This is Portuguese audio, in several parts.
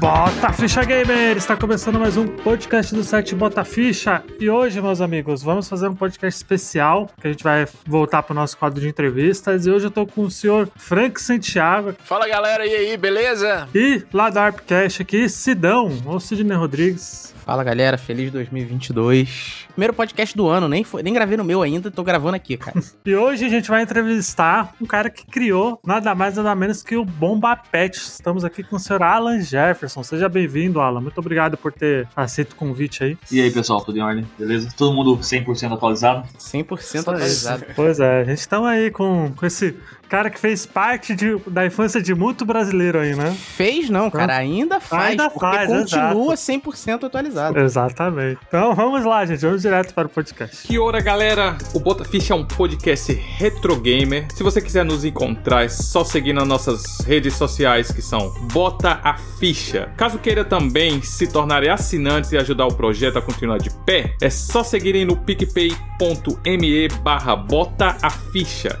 Bota Ficha Gamer! Está começando mais um podcast do site Bota Ficha. E hoje, meus amigos, vamos fazer um podcast especial que a gente vai voltar para o nosso quadro de entrevistas. E hoje eu estou com o senhor Frank Santiago. Fala galera, e aí, beleza? E lá da Arpcast aqui, Sidão, ou Sidney Rodrigues. Fala galera, feliz 2022. Primeiro podcast do ano, nem, foi, nem gravei no meu ainda, tô gravando aqui, cara. e hoje a gente vai entrevistar um cara que criou nada mais nada menos que o Bomba Pet. Estamos aqui com o senhor Alan Jefferson. Seja bem-vindo, Alan. Muito obrigado por ter aceito o convite aí. E aí, pessoal, tudo em ordem? Beleza? Todo mundo 100% atualizado? 100% atualizado. Pois é, a gente tá aí com, com esse cara que fez parte de, da infância de muito brasileiro aí, né? Fez não, cara, ainda faz, ainda porque faz, continua exato. 100% atualizado. Exatamente. Então vamos lá, gente, vamos direto para o podcast. Que hora, galera? O Bota Ficha é um podcast retro gamer. Se você quiser nos encontrar, é só seguir nas nossas redes sociais que são Bota a Ficha. Caso queira também se tornar assinantes e ajudar o projeto a continuar de pé, é só seguirem no picpay.me barra Bota a Ficha.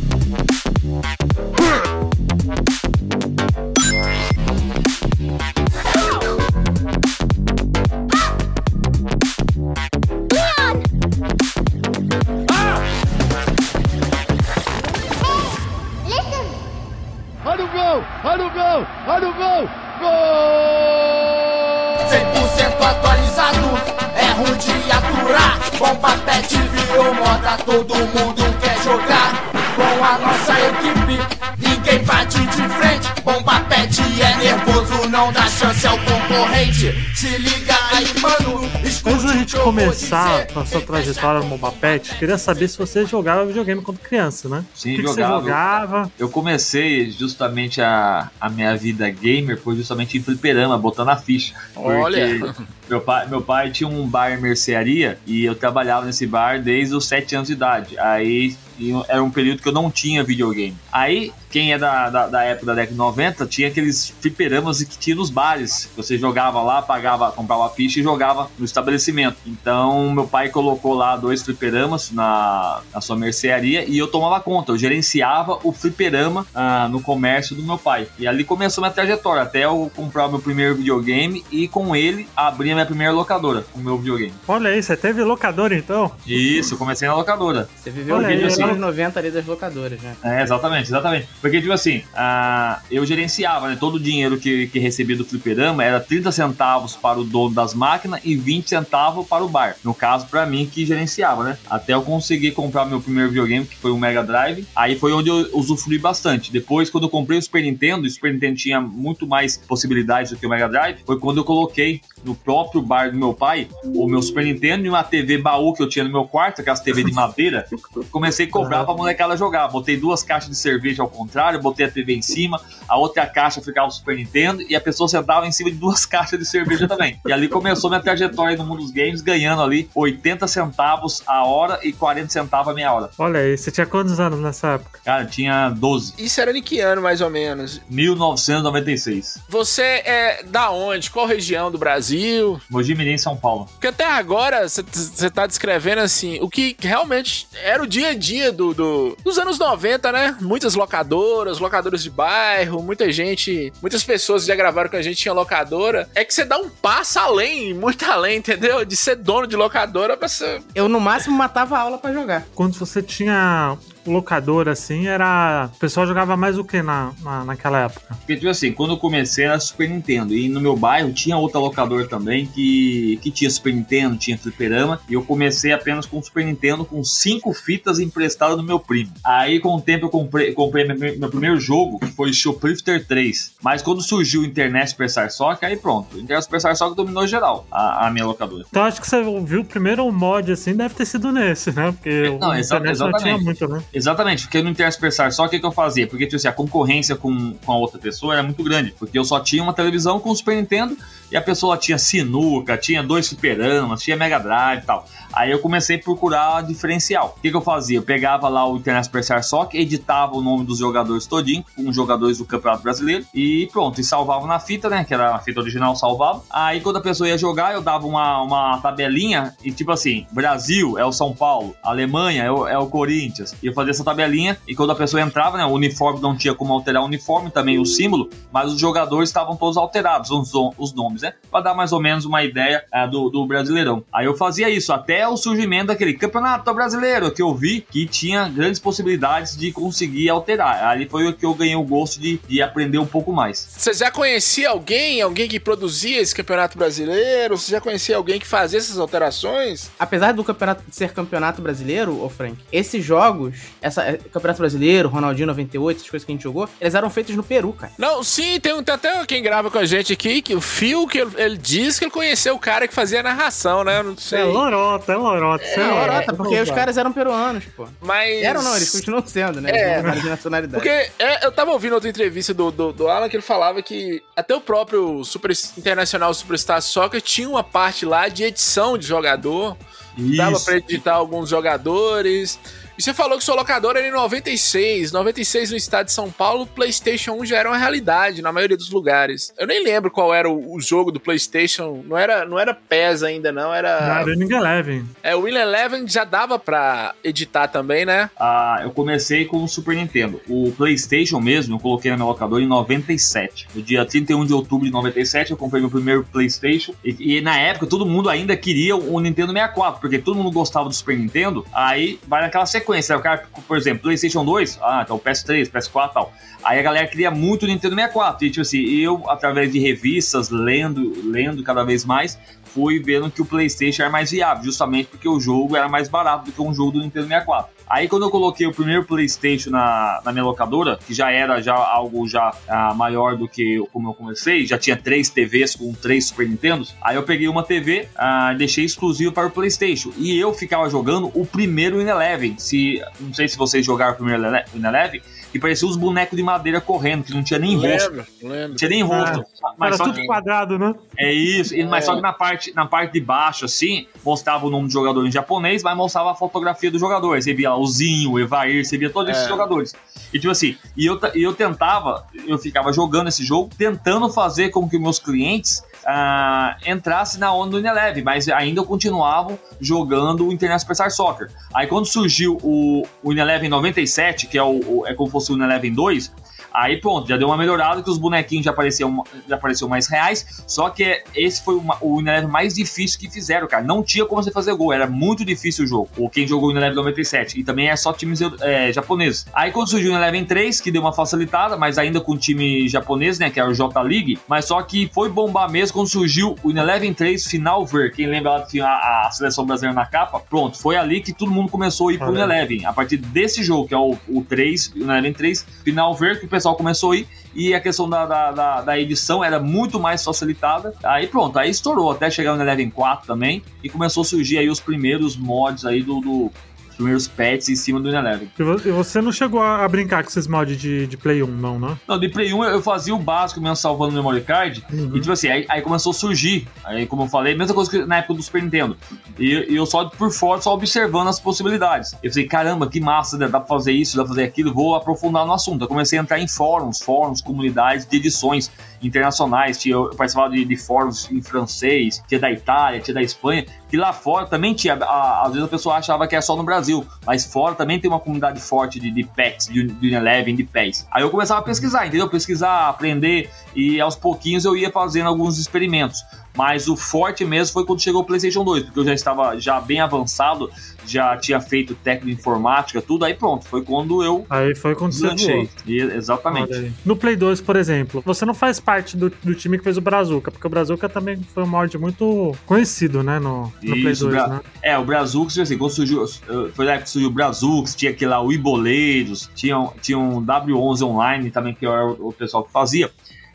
Bomba pet virou moda, todo mundo quer jogar. Com a nossa equipe, ninguém bate de frente. Bomba pet é nervoso, não dá chance ao concorrente. Se liga aí, mano. Antes da gente começar a sua trajetória no Bomba Pet, queria saber se você jogava videogame quando criança, né? Sim, o que, que jogava. você jogava? Eu comecei justamente a, a minha vida gamer foi justamente em fliperama, botando a ficha. Olha. Meu pai, meu pai tinha um bar em mercearia e eu trabalhava nesse bar desde os 7 anos de idade. Aí era um período que eu não tinha videogame. Aí, quem é da, da, da época da década de 90, tinha aqueles fliperamas que tinha nos bares. Você jogava lá, pagava, comprava ficha e jogava no estabelecimento. Então, meu pai colocou lá dois fliperamas na, na sua mercearia e eu tomava conta. Eu gerenciava o fliperama ah, no comércio do meu pai. E ali começou minha trajetória, até eu comprar o meu primeiro videogame e com ele abrir a minha primeira locadora, o meu videogame. Olha aí, você teve locadora então? Isso, eu comecei na locadora. Você viveu Olha os aí, anos eu- 90 ali das locadoras, né? É, exatamente, exatamente. Porque, tipo assim, ah, eu gerenciava, né? Todo o dinheiro que, que recebia do fliperama era 30 centavos para o dono das máquinas e 20 centavos para o bar. No caso, para mim, que gerenciava, né? Até eu conseguir comprar meu primeiro videogame, que foi o Mega Drive. Aí foi onde eu usufrui bastante. Depois, quando eu comprei o Super Nintendo, o Super Nintendo tinha muito mais possibilidades do que o Mega Drive, foi quando eu coloquei no próprio bar do meu pai o meu Super Nintendo e uma TV baú que eu tinha no meu quarto, aquelas TV de madeira. Comecei a cobrar pra molecada jogar. Botei duas caixas de cerveja ao contrário, botei a TV em cima, a outra caixa ficava o Super Nintendo e a pessoa sentava em cima de duas caixas de cerveja também. E ali começou minha trajetória no mundo dos games, ganhando ali 80 centavos a hora e 40 centavos a meia hora. Olha aí, você tinha quantos anos nessa época? Cara, tinha 12. Isso era em que ano, mais ou menos? 1996. Você é da onde? Qual região do Brasil? Mogi Mirim, São Paulo. Porque até agora você tá descrevendo assim o que realmente era o dia a dia do, do- dos anos 90, né? Muitas locadoras, locadoras de bairro, muita gente, muitas pessoas já gravaram que a gente tinha locadora. É que você dá um passo além, muito além, entendeu? De ser dono de locadora pra ser. Eu no máximo matava a aula pra jogar. Quando você tinha locadora assim, era. O pessoal jogava mais o que na, na, naquela época? Porque, tipo assim, quando eu comecei era Super Nintendo. E no meu bairro tinha outra locadora também que, que tinha Super Nintendo, tinha fliperama. E eu comecei apenas com Super Nintendo com cinco fitas emprestadas do meu primo. Aí, com o tempo, eu comprei, comprei meu, meu primeiro jogo, que foi Shoplifter 3. Mas quando surgiu o Internet Superstar Soccer, aí pronto. O Internet Superstar Soccer dominou geral a, a minha locadora. Então acho que você viu o primeiro mod assim, deve ter sido nesse, né? Porque Não, o internet não tinha muito, né? Exatamente, porque no Interspersar só o que, que eu fazia? Porque tipo assim, a concorrência com, com a outra pessoa era muito grande. Porque eu só tinha uma televisão com o Super Nintendo e a pessoa tinha sinuca, tinha dois fliperamas, tinha Mega Drive e tal. Aí eu comecei a procurar diferencial. O que, que eu fazia? Eu pegava lá o Internet Superstar Soccer, editava o nome dos jogadores todinho, com jogadores do Campeonato Brasileiro, e pronto, e salvava na fita, né? Que era a fita original, salvava. Aí quando a pessoa ia jogar, eu dava uma, uma tabelinha, e tipo assim, Brasil é o São Paulo, Alemanha é o, é o Corinthians. E eu fazia essa tabelinha, e quando a pessoa entrava, né? O uniforme não tinha como alterar o uniforme, também o símbolo, mas os jogadores estavam todos alterados, os, os nomes, né? Pra dar mais ou menos uma ideia é, do, do Brasileirão. Aí eu fazia isso, até o surgimento daquele campeonato brasileiro que eu vi que tinha grandes possibilidades de conseguir alterar. Ali foi o que eu ganhei o gosto de, de aprender um pouco mais. Você já conhecia alguém, alguém que produzia esse campeonato brasileiro? Você já conhecia alguém que fazia essas alterações? Apesar do campeonato ser campeonato brasileiro, ô Frank, esses jogos, essa é, campeonato brasileiro, Ronaldinho 98, essas coisas que a gente jogou, eles eram feitos no Peru, cara. Não, sim, tem, tem até quem grava com a gente aqui, que o Phil, que ele, ele diz que ele conheceu o cara que fazia a narração, né? Eu não sei. É lorota, é lorota. É, é lorota, porque os caras eram peruanos, pô. Mas. Eram não, eles continuam sendo, né? É. Eles de nacionalidade. Porque é, eu tava ouvindo outra entrevista do, do, do, Alan que ele falava que até o próprio Super Internacional Superstar Soccer tinha uma parte lá de edição de jogador. Isso. Dava pra editar alguns jogadores. E você falou que sua locadora era em 96. 96 no estado de São Paulo, o PlayStation 1 já era uma realidade na maioria dos lugares. Eu nem lembro qual era o, o jogo do PlayStation. Não era, não era PES ainda, não. Era. Era Winning Eleven. É, o Winning Eleven já dava pra editar também, né? Ah, eu comecei com o Super Nintendo. O PlayStation mesmo, eu coloquei na minha locadora em 97. No dia 31 de outubro de 97, eu comprei meu primeiro PlayStation. E, e na época, todo mundo ainda queria o Nintendo 64, porque todo mundo gostava do Super Nintendo. Aí vai naquela sequência. O cara, por exemplo, PlayStation 2, ah, então PS3, PS4 e tal. Aí a galera queria muito o Nintendo 64. E tipo assim, eu, através de revistas, lendo, lendo cada vez mais, fui vendo que o PlayStation era mais viável, justamente porque o jogo era mais barato do que um jogo do Nintendo 64. Aí quando eu coloquei o primeiro PlayStation na, na minha locadora, que já era já algo já ah, maior do que como eu comecei, já tinha três TVs com três Super Nintendos, aí eu peguei uma TV ah, deixei exclusivo para o PlayStation. E eu ficava jogando o primeiro In Eleven. Se, não sei se vocês jogaram o primeiro In Eleven, que parecia uns bonecos de madeira correndo, que não tinha nem rosto. Lembro. Não tinha nem rosto. mas Era só tudo que- quadrado, né? é isso, e- mas É. só que na parte, na parte de baixo, assim, mostrava o nome do jogador em japonês, mas mostrava a fotografia do jogador. Aí você via o Zinho, o Evair, você via todos esses É. jogadores. E tipo assim, e eu, e eu tentava, eu ficava jogando esse jogo, tentando fazer com que meus clientes ah, entrassem na onda do Ineleve, mas ainda continuavam jogando o Internet Superstar Soccer. Aí quando surgiu o, o em 97, que é, o, o- é como se fosse o Ineleve 2, Aí pronto, já deu uma melhorada que os bonequinhos já apareciam, já apareciam mais reais. Só que esse foi uma- o Ineleven mais difícil que fizeram, cara. Não tinha como você fazer gol, era muito difícil o jogo. Ou quem jogou o Ineleven 97. E também é só times é, japoneses. Aí quando surgiu o Ineleven 3, que deu uma facilitada, mas ainda com o time japonês, né? Que era o J League. Mas só que foi bombar mesmo quando surgiu o Ineleven 3 Final Ver. Quem lembra lá que tinha a, a seleção brasileira na capa? Pronto, foi ali que todo mundo começou a ir pro. Ineleven. A partir desse jogo, que é o, o 3, o Ineleven 3 Final Ver, que o pessoal começou a ir. E a questão da, da, da, da edição era muito mais facilitada. Aí pronto, aí estourou até chegar no Eleven 4 também. E começou a surgir aí os primeiros mods aí do. do primeiros pets em cima do Eleven. E vo- você não chegou a a brincar com esses mods de, de Play 1, não, né? Não, de Play 1 eu fazia o básico mesmo salvando o memory card. Uhum. E tipo assim, aí, aí começou a surgir. Aí, como eu falei, mesma coisa que na época do Super Nintendo. E, e eu só por fora, só observando as possibilidades. Eu falei, caramba, que massa, né? dá pra fazer isso, dá pra fazer aquilo, vou aprofundar no assunto. Eu comecei a entrar em fóruns, fóruns, comunidades de edições internacionais. Tinha, eu participava de, de fóruns em francês, tinha da Itália, tinha da Espanha. Que lá fora também tinha. a- às vezes a pessoa achava que é só no Brasil, mas fora também tem uma comunidade forte de, de pets, de, de Eleven, de pets. Aí eu começava a pesquisar, entendeu? Pesquisar, aprender, e aos pouquinhos eu ia fazendo alguns experimentos. Mas o forte mesmo foi quando chegou o PlayStation 2, porque eu já estava já bem avançado, já tinha feito técnico de informática, tudo, aí pronto, foi quando eu Aí foi quando você. E- Exatamente. No Play 2, por exemplo, você não faz parte do, do time que fez o Brazuca, porque o Brazuca também foi um mod muito conhecido, né, no, no Play Isso, 2, Bra- né? É, o Brazux, assim, quando surgiu, eh, foi época que surgiu o Brazux, tinha aquele lá, o Iboleiros, tinha, tinha um W11 Online também, que era o pessoal que fazia.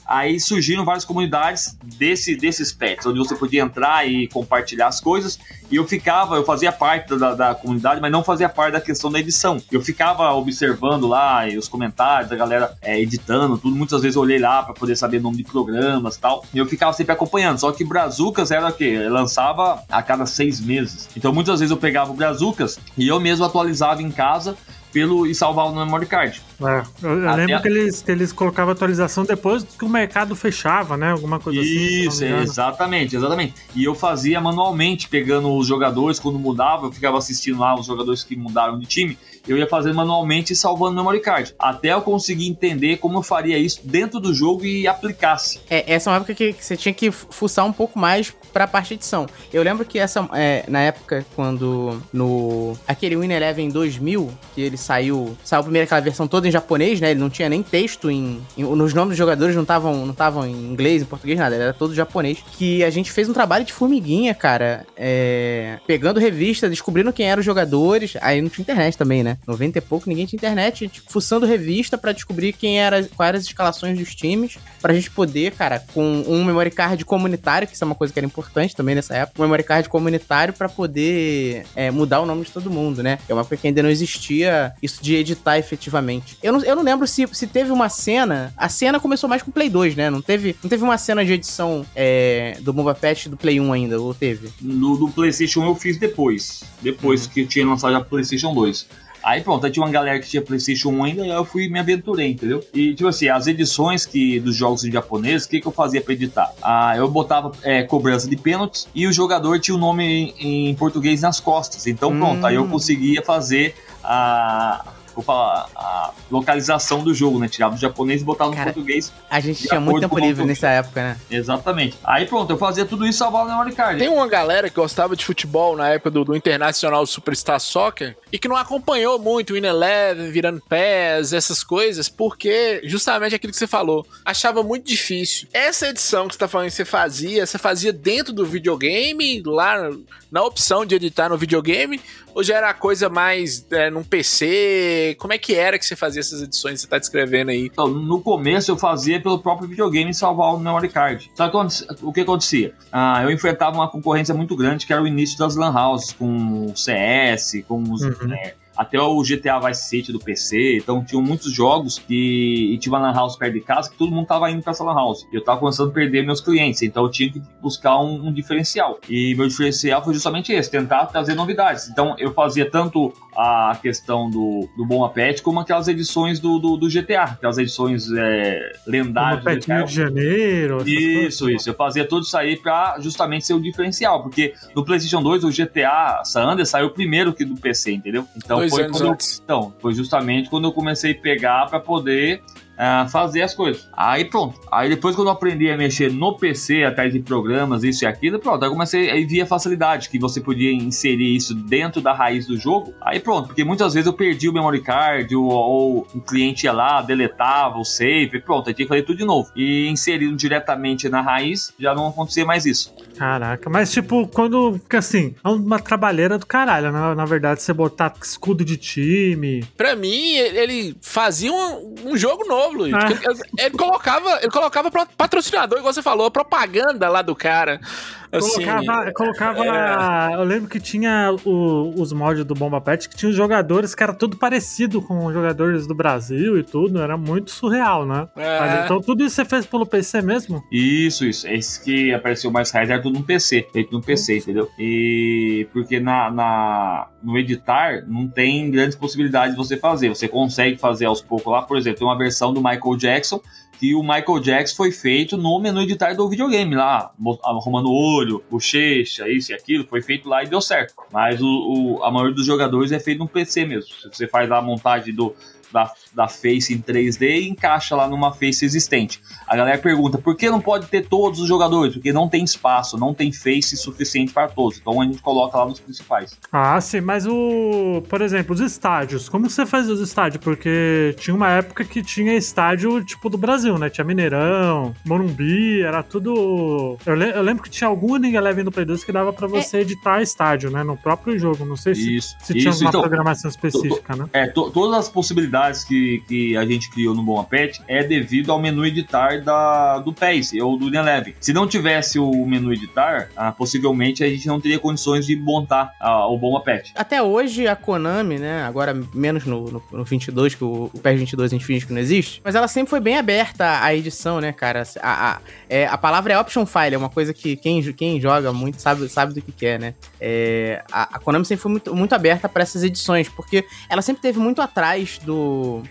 Aí surgiram várias comunidades desse, desses pets, onde você podia entrar e compartilhar as coisas. E eu ficava, eu fazia parte da, da comunidade, mas não fazia parte da questão da edição. Eu ficava observando lá e os comentários, a galera é, editando, tudo. Muitas vezes eu olhei lá para poder saber nome de programas e tal. E eu ficava sempre acompanhando. Só que Brazucas era o quê? Eu lançava a cada seis meses. Então muitas vezes eu pegava o Brazucas e eu mesmo atualizava em casa pelo e salvar no memory card. É, eu, eu lembro a- que eles, que eles colocavam atualização depois que o mercado fechava, né? Alguma coisa assim. Isso, me engano. exatamente, exatamente. E eu fazia manualmente, pegando os jogadores quando mudava, eu ficava assistindo lá os jogadores que mudaram de time, eu ia fazendo manualmente e salvando no memory card. Até eu conseguir entender como eu faria isso dentro do jogo e aplicasse. É, essa é uma época que, que você tinha que fuçar um pouco mais pra parte de edição. Eu lembro que essa, é, na época, quando no aquele Win Eleven 2000, que ele saiu, saiu primeiro aquela versão toda em japonês, né? Ele não tinha nem texto em, em- nos nomes dos jogadores não estavam não em inglês, em português, nada, era todo japonês. Que a gente fez um trabalho de formiguinha, cara, é, pegando revista, descobrindo quem eram os jogadores. Aí não tinha internet também, né? 90 e pouco, ninguém tinha internet, a gente fuçando revista pra descobrir quem era, quais eram as escalações dos times, pra gente poder, cara, com um memory card comunitário, que isso é uma coisa que era importante também nessa época, um memory card comunitário pra poder é, mudar o nome de todo mundo, né? É uma época que ainda não existia isso de editar efetivamente. Eu não, eu não lembro se, se teve uma cena, a cena começou mais com o Play 2, né? Não teve, não teve uma cena de edição é, do Bomba Pet do Play 1 ainda, ou teve? No do PlayStation 1 eu fiz depois, depois que eu tinha lançado já PlayStation 2. Aí pronto, aí tinha uma galera que tinha PlayStation 1 ainda, aí eu fui me aventurei, entendeu? E tipo assim, as edições que dos jogos em japonês, o que, que eu fazia pra editar? Ah, eu botava é, cobrança de pênaltis e o jogador tinha o nome em, em português nas costas. Então pronto, aí eu Hum. conseguia fazer a. Vou falar, a localização do jogo, né? Tirava do japonês e botava no Cara, português. A gente tinha muito tempo livre nessa época, né? Exatamente. Aí pronto, eu fazia tudo isso e salvava no memory card. Tem uma galera que gostava de futebol na época do, do Internacional Superstar Soccer e que não acompanhou muito o In Eleven, virando pés, essas coisas, porque justamente aquilo que você falou, achava muito difícil. Essa edição que você tá falando que você fazia, você fazia dentro do videogame, lá na opção de editar no videogame, ou já era coisa mais é, num PC? Como é que era que você fazia essas edições que você tá descrevendo aí? Então, no começo eu fazia pelo próprio videogame salvar o memory card. Só que aconte- o que acontecia? Ah, eu enfrentava uma concorrência muito grande que era o início das lan houses, com o CS, com os. Uhum. é, até o GTA Vice City do PC, então tinham muitos jogos que e tinha uma lan house perto de casa que todo mundo tava indo pra essa lan house. E eu tava começando a perder meus clientes, então eu tinha que buscar um, um diferencial. E meu diferencial foi justamente esse, tentar trazer novidades. Então eu fazia tanto a questão do, do Bom Apet como aquelas edições do, do, do GTA, aquelas edições é, lendárias do Pet GTA. Rio de Janeiro. Isso, isso. Eu fazia tudo isso aí pra justamente ser o diferencial, porque no PlayStation 2 o GTA San Andreas saiu primeiro que do PC, entendeu? Então Dois foi anos quando eu- antes. então, foi justamente quando eu comecei a pegar pra poder ah, fazer as coisas. Aí pronto. Aí depois quando eu aprendi a mexer no PC, atrás de programas, isso e aquilo, pronto. Aí comecei aí vi a facilidade que você podia inserir isso dentro da raiz do jogo. Aí pronto, porque muitas vezes eu perdi o memory card ou, ou o cliente ia lá, deletava o save, pronto, aí tinha que fazer tudo de novo. E inserindo diretamente na raiz, já não acontecia mais isso. Caraca, mas tipo, quando. Porque assim, é uma trabalheira do caralho, né? Na verdade, você botar escudo de time. Pra mim, ele fazia um, um jogo novo, Luiz. Ah. Ele, ele colocava, ele colocava patrocinador, igual você falou, a propaganda lá do cara. Assim, Colocava. colocava é. Eu lembro que tinha o- os mods do Bomba Pet que tinha os jogadores que era tudo parecido com os jogadores do Brasil e tudo. Era muito surreal, né? É. Mas, então tudo isso você fez pelo PC mesmo? Isso, isso. Esse que apareceu mais raiz era tudo no PC, feito no PC, entendeu? E porque na, na- no editar não tem grandes possibilidades de você fazer. Você consegue fazer aos poucos lá, por exemplo, tem uma versão do Michael Jackson que o Michael Jackson foi feito no menu editar do videogame lá, arrumando o olho, bochecha, isso e aquilo, foi feito lá e deu certo. Mas o, o- a maioria dos jogadores é feito no PC mesmo. Se você faz lá a montagem do, da, da face em 3D e encaixa lá numa face existente. A galera pergunta, por que não pode ter todos os jogadores? Porque não tem espaço, não tem face suficiente para todos. Então a gente coloca lá nos principais. Ah, sim, mas o. Por exemplo, os estádios. Como você faz os estádios? Porque tinha uma época que tinha estádio tipo do Brasil, né? Tinha Mineirão, Morumbi, era tudo. Eu, le- eu lembro que tinha algum Ninguém Eleven no Play 2 que dava pra você editar estádio, né? No próprio jogo. Não sei se, Isso. se tinha isso, uma então, programação específica, né? É, to- todas as possibilidades dificuldades que, que a gente criou no Bom Pet é devido ao menu editar da, do PES ou do Eleven. Se não tivesse o menu editar, ah, possivelmente a gente não teria condições de montar ah, o Bom Pet. Até hoje a Konami, né, agora menos no, no, no 22, que o, o PES 22 a gente finge que não existe, mas ela sempre foi bem aberta à edição, né, cara? A, a, é, a palavra é option file, é uma coisa que quem, quem joga muito sabe, sabe do que quer, é, né? É, a, a Konami sempre foi muito, muito aberta para essas edições, porque ela sempre teve muito atrás do,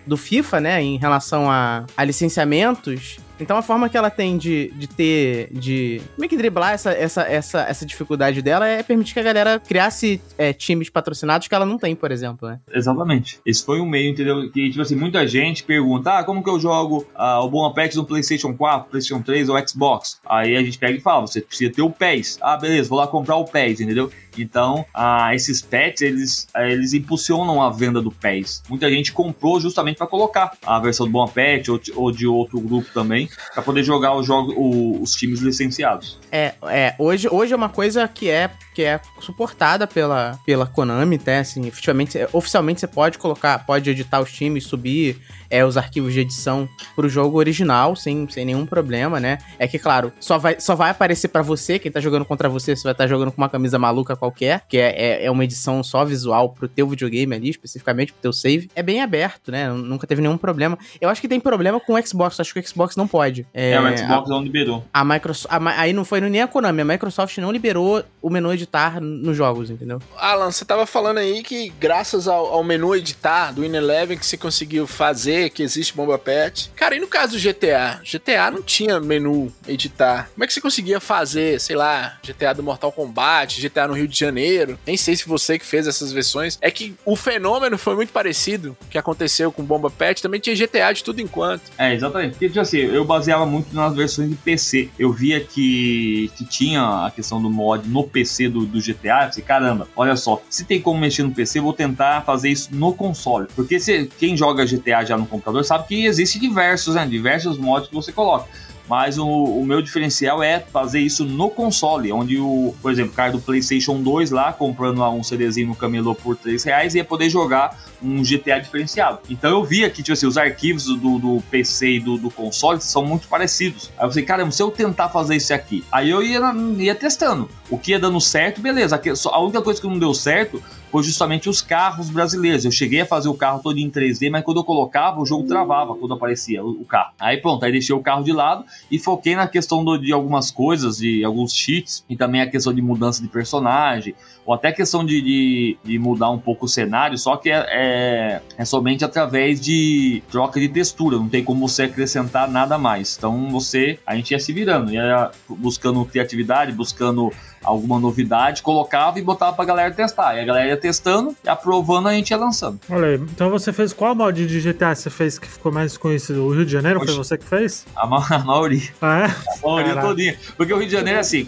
do FIFA, né, em relação a, a licenciamentos então a forma que ela tem de, de ter. de meio que driblar essa, essa, essa, essa dificuldade dela é permitir que a galera criasse é, times patrocinados que ela não tem, por exemplo, né? Exatamente. Esse foi um meio, entendeu? Que, tipo assim, muita gente pergunta: ah, como que eu jogo ah, o Bom Apex no PlayStation 4, PlayStation 3 ou Xbox? Aí a gente pega e fala: você precisa ter o PES. Ah, beleza, vou lá comprar o PES, entendeu? Então, ah, esses pets, eles, eles impulsionam a venda do PES. Muita gente comprou justamente para colocar a versão do Bom Pet ou, ou de outro grupo também para poder jogar os, jogos, os times licenciados. É, é hoje, hoje é uma coisa que é que é suportada pela, pela Konami, né? Assim, oficialmente, oficialmente você pode colocar, pode editar os times, subir é, os arquivos de edição pro jogo original, sem, sem nenhum problema, né? É que, claro, só vai, só vai aparecer para você, quem tá jogando contra você, você vai estar tá jogando com uma camisa maluca qualquer, que é, é, é, uma edição só visual pro teu videogame ali, especificamente pro teu save. É bem aberto, né? Nunca teve nenhum problema. Eu acho que tem problema com o Xbox, acho que o Xbox não pode. É, é o Xbox a, não liberou. A Microsoft, a, aí não foi nem a Konami, a Microsoft não liberou o menu editar nos jogos, entendeu? Alan, você tava falando aí que graças ao, ao menu editar do Win11 que você conseguiu fazer, que existe Bomba Pet. Cara, e no caso do GTA? GTA não tinha menu editar. Como é que você conseguia fazer, sei lá, GTA do Mortal Kombat, GTA no Rio de Janeiro? Nem sei se você que fez essas versões. É que o fenômeno foi muito parecido que aconteceu com Bomba Pet. Também tinha GTA de tudo enquanto. É, exatamente. Porque, tipo assim, eu baseava muito nas versões de PC. Eu via que, que tinha a questão do mod no PC do, do GTA eu falei, caramba, olha só, se tem como mexer no PC, vou tentar fazer isso no console. Porque se, quem joga GTA já no computador sabe que existe diversos, né? Diversos mods que você coloca. Mas o, o, meu diferencial é fazer isso no console, onde o, por exemplo, o cara do PlayStation 2 lá, comprando um CDzinho no camelô por 3 reais, ia poder jogar um GTA diferenciado. Então eu vi aqui, tipo assim, os arquivos do, do PC e do, do, console são muito parecidos. Aí eu falei, caramba, se eu tentar fazer isso aqui, aí eu ia, ia testando. O que ia dando certo, beleza. A única coisa que não deu certo foi justamente os carros brasileiros. Eu cheguei a fazer o carro todo em 3D, mas quando eu colocava, o jogo travava quando aparecia o, o carro. Aí pronto, aí deixei o carro de lado e foquei na questão do, de algumas coisas, de alguns cheats, e também a questão de mudança de personagem, ou até questão de, de, de mudar um pouco o cenário, só que é, é, é, somente através de troca de textura, não tem como você acrescentar nada mais. Então você, a gente ia se virando, ia buscando criatividade, buscando alguma novidade, colocava e botava pra galera testar. E a galera ia testando e aprovando, a gente ia lançando. Olha aí, então você fez qual mod de GTA você fez que ficou mais conhecido? O Rio de Janeiro foi você que fez? A, ma a maioria. Ah, é? A maioria Caraca. todinha. Porque o Rio de Janeiro é assim,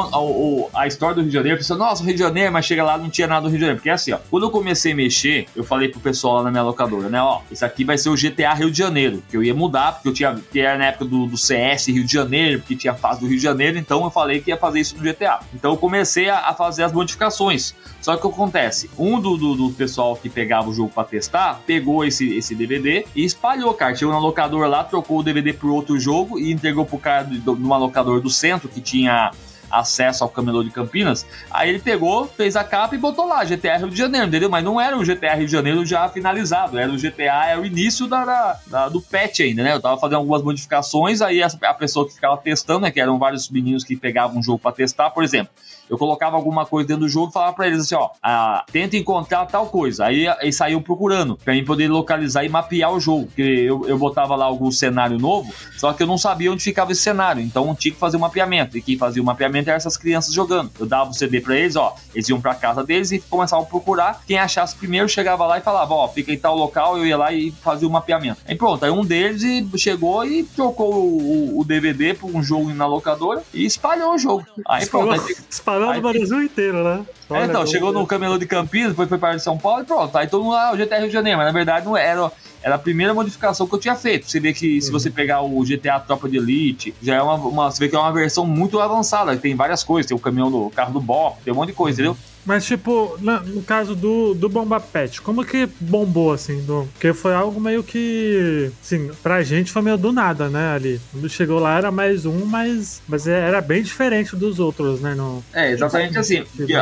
a, a, história do Rio de Janeiro, pessoa, nossa, Rio de Janeiro, mas chega lá não tinha nada do Rio de Janeiro. Porque é assim, ó, quando eu comecei a mexer, eu falei pro pessoal lá na minha locadora, né, ó, isso aqui vai ser o GTA Rio de Janeiro, que eu ia mudar, porque eu tinha, que era na época do, do CS Rio de Janeiro, porque tinha fase do Rio de Janeiro, então eu falei que ia fazer isso no GTA. Então eu comecei a, a fazer as modificações. Só que o que acontece? Um do, do, do pessoal que pegava o jogo para testar, pegou esse, esse DVD e espalhou, cara. Chegou na locadora lá, trocou o DVD por outro jogo e entregou pro cara de uma locadora do centro que tinha acesso ao camelô de Campinas. Aí ele pegou, fez a capa e botou lá GTA Rio de Janeiro, entendeu? Mas não era o GTA Rio de Janeiro já finalizado, era o GTA, era o início da, da, da do patch ainda, né? Eu tava fazendo algumas modificações, aí a, a pessoa que ficava testando, né? Que eram vários meninos que pegavam um jogo para testar, por exemplo eu colocava alguma coisa dentro do jogo e falava para eles assim, ó, ah, tenta encontrar tal coisa. Aí eles saíam procurando, para mim poder localizar e mapear o jogo, porque eu, eu botava lá algum cenário novo, só que eu não sabia onde ficava esse cenário, então tinha que fazer o um mapeamento, e quem fazia o mapeamento eram essas crianças jogando. Eu dava o CD para eles, ó, eles iam para casa deles e começavam a procurar, quem achasse primeiro chegava lá e falava, ó, fica em tal local, eu ia lá e fazia o mapeamento. Aí pronto, aí um deles chegou e trocou o, o DVD para um jogo na locadora e espalhou o jogo. Aí pronto. Aí, espalhou Falando do Brasil inteiro, né? É, então, chegou no camelô de Campinas, depois foi para São Paulo e pronto. Aí todo mundo, ah, o GTA Rio de Janeiro, mas na verdade não era era a primeira modificação que eu tinha feito. Você vê que se você uhum. pegar o GTA Tropa de Elite, já é uma, uma, Você vê que é uma versão muito avançada. Tem várias coisas, tem o caminhão do carro do Bop, tem um monte de coisa, entendeu? Mas, tipo, no caso do, do Bomba Pet, como que bombou, assim? Do, porque foi algo meio que. Assim, pra gente foi meio do nada, né? Ali. Quando chegou lá era mais um, mas, mas era bem diferente dos outros, né? No, É, exatamente assim. Porque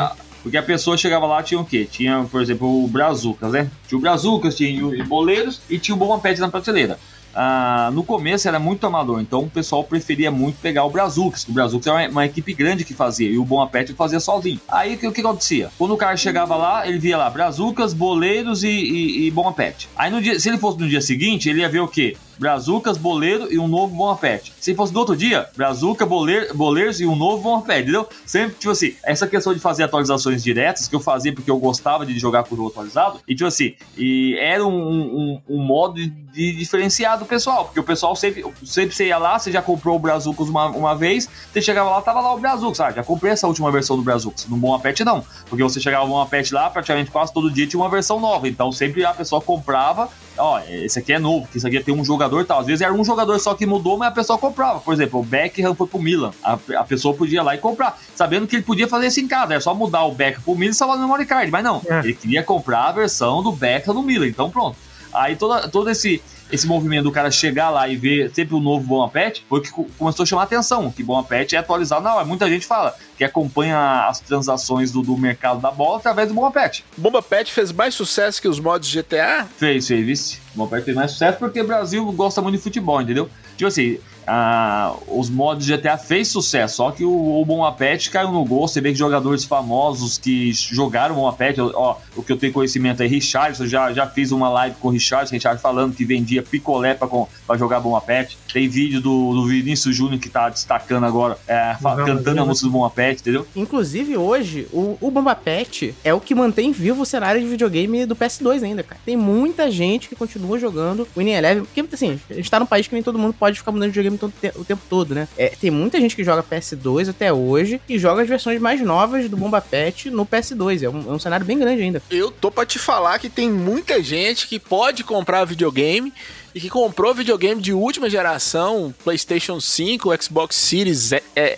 porque a pessoa chegava lá, tinha o quê? Tinha, por exemplo, o Brazucas, né? Tinha o Brazucas, tinha o Boleiros e tinha o Bomba Pet na prateleira. Ah, no começo era muito amador, então o pessoal preferia muito pegar o Brazucas. O Brazucas era uma, uma equipe grande que fazia, e o Bom Pet fazia sozinho. Aí o que, que acontecia? Quando o cara chegava lá, ele via lá Brazucas, Boleiros e, e, e Bom Pet. Aí dia, se ele fosse no dia seguinte, ele ia ver o quê? Brazucas, Boleiro e um novo Bom Pet. Se fosse no outro dia, Brazuca, Boleiro, Boleiros e um novo Bom Pet, entendeu? Sempre, tipo assim, essa questão de fazer atualizações diretas, que eu fazia porque eu gostava de jogar com o jogo atualizado, e tipo assim, e era um, um, um modo de, diferenciar do pessoal, porque o pessoal sempre, sempre você ia lá, você já comprou o Brazucas uma, uma vez, você chegava lá, tava lá o Brazucas, ah, já comprei essa última versão do Brazucas. No Bom Pet não, porque você chegava no Bom Pet lá, praticamente quase todo dia tinha uma versão nova, então sempre a pessoa comprava, ó, esse aqui é novo, que isso aqui tem um jogador e tal. Às vezes era um jogador só que mudou, mas a pessoa comprava. Por exemplo, o Beckham foi pro Milan. A, a pessoa podia ir lá e comprar, sabendo que ele podia fazer isso em casa. Era só mudar o Beckham pro Milan e salvar no memory card. Mas não, É. ele queria comprar a versão do Beckham no Milan. Então pronto. Aí toda, todo esse, esse movimento do cara chegar lá e ver sempre o novo Bom Pet foi que co- começou a chamar atenção. Que Bom Pet é atualizado na hora. Muita gente fala que acompanha as transações do, do mercado da bola através do Bom Pet. Bomba Pet fez mais sucesso que os mods GTA? Fez, fez, vice. O Bom Pet fez mais sucesso porque o Brasil gosta muito de futebol, entendeu? Tipo assim, ah, os mods GTA fez sucesso, só que o, o Bom Apet caiu no gol. Você vê que jogadores famosos que jogaram o Bom Apet, ó, o que eu tenho conhecimento é Richardson, já, já fiz uma live com o Richardson, Richardson falando que vendia picolé pra, com- pra jogar Bom Apet. Tem vídeo do, do Vinícius Júnior que tá destacando agora, é, Não, cantando não, a música do Bom Apet, entendeu? Inclusive, hoje, o, o Bomba Pet é o que mantém vivo o cenário de videogame do PS2 ainda, cara. Tem muita gente que continua jogando o Winning Eleven, porque, assim, a gente tá num país que nem todo mundo pode ficar mudando de videogame todo o tempo todo, né? É, tem muita gente que joga PS2 até hoje e joga as versões mais novas do Bomba Pet no PS2. É um, é um cenário bem grande ainda. Eu tô pra te falar que tem muita gente que pode comprar videogame e que comprou videogame de última geração, PlayStation 5, Xbox Series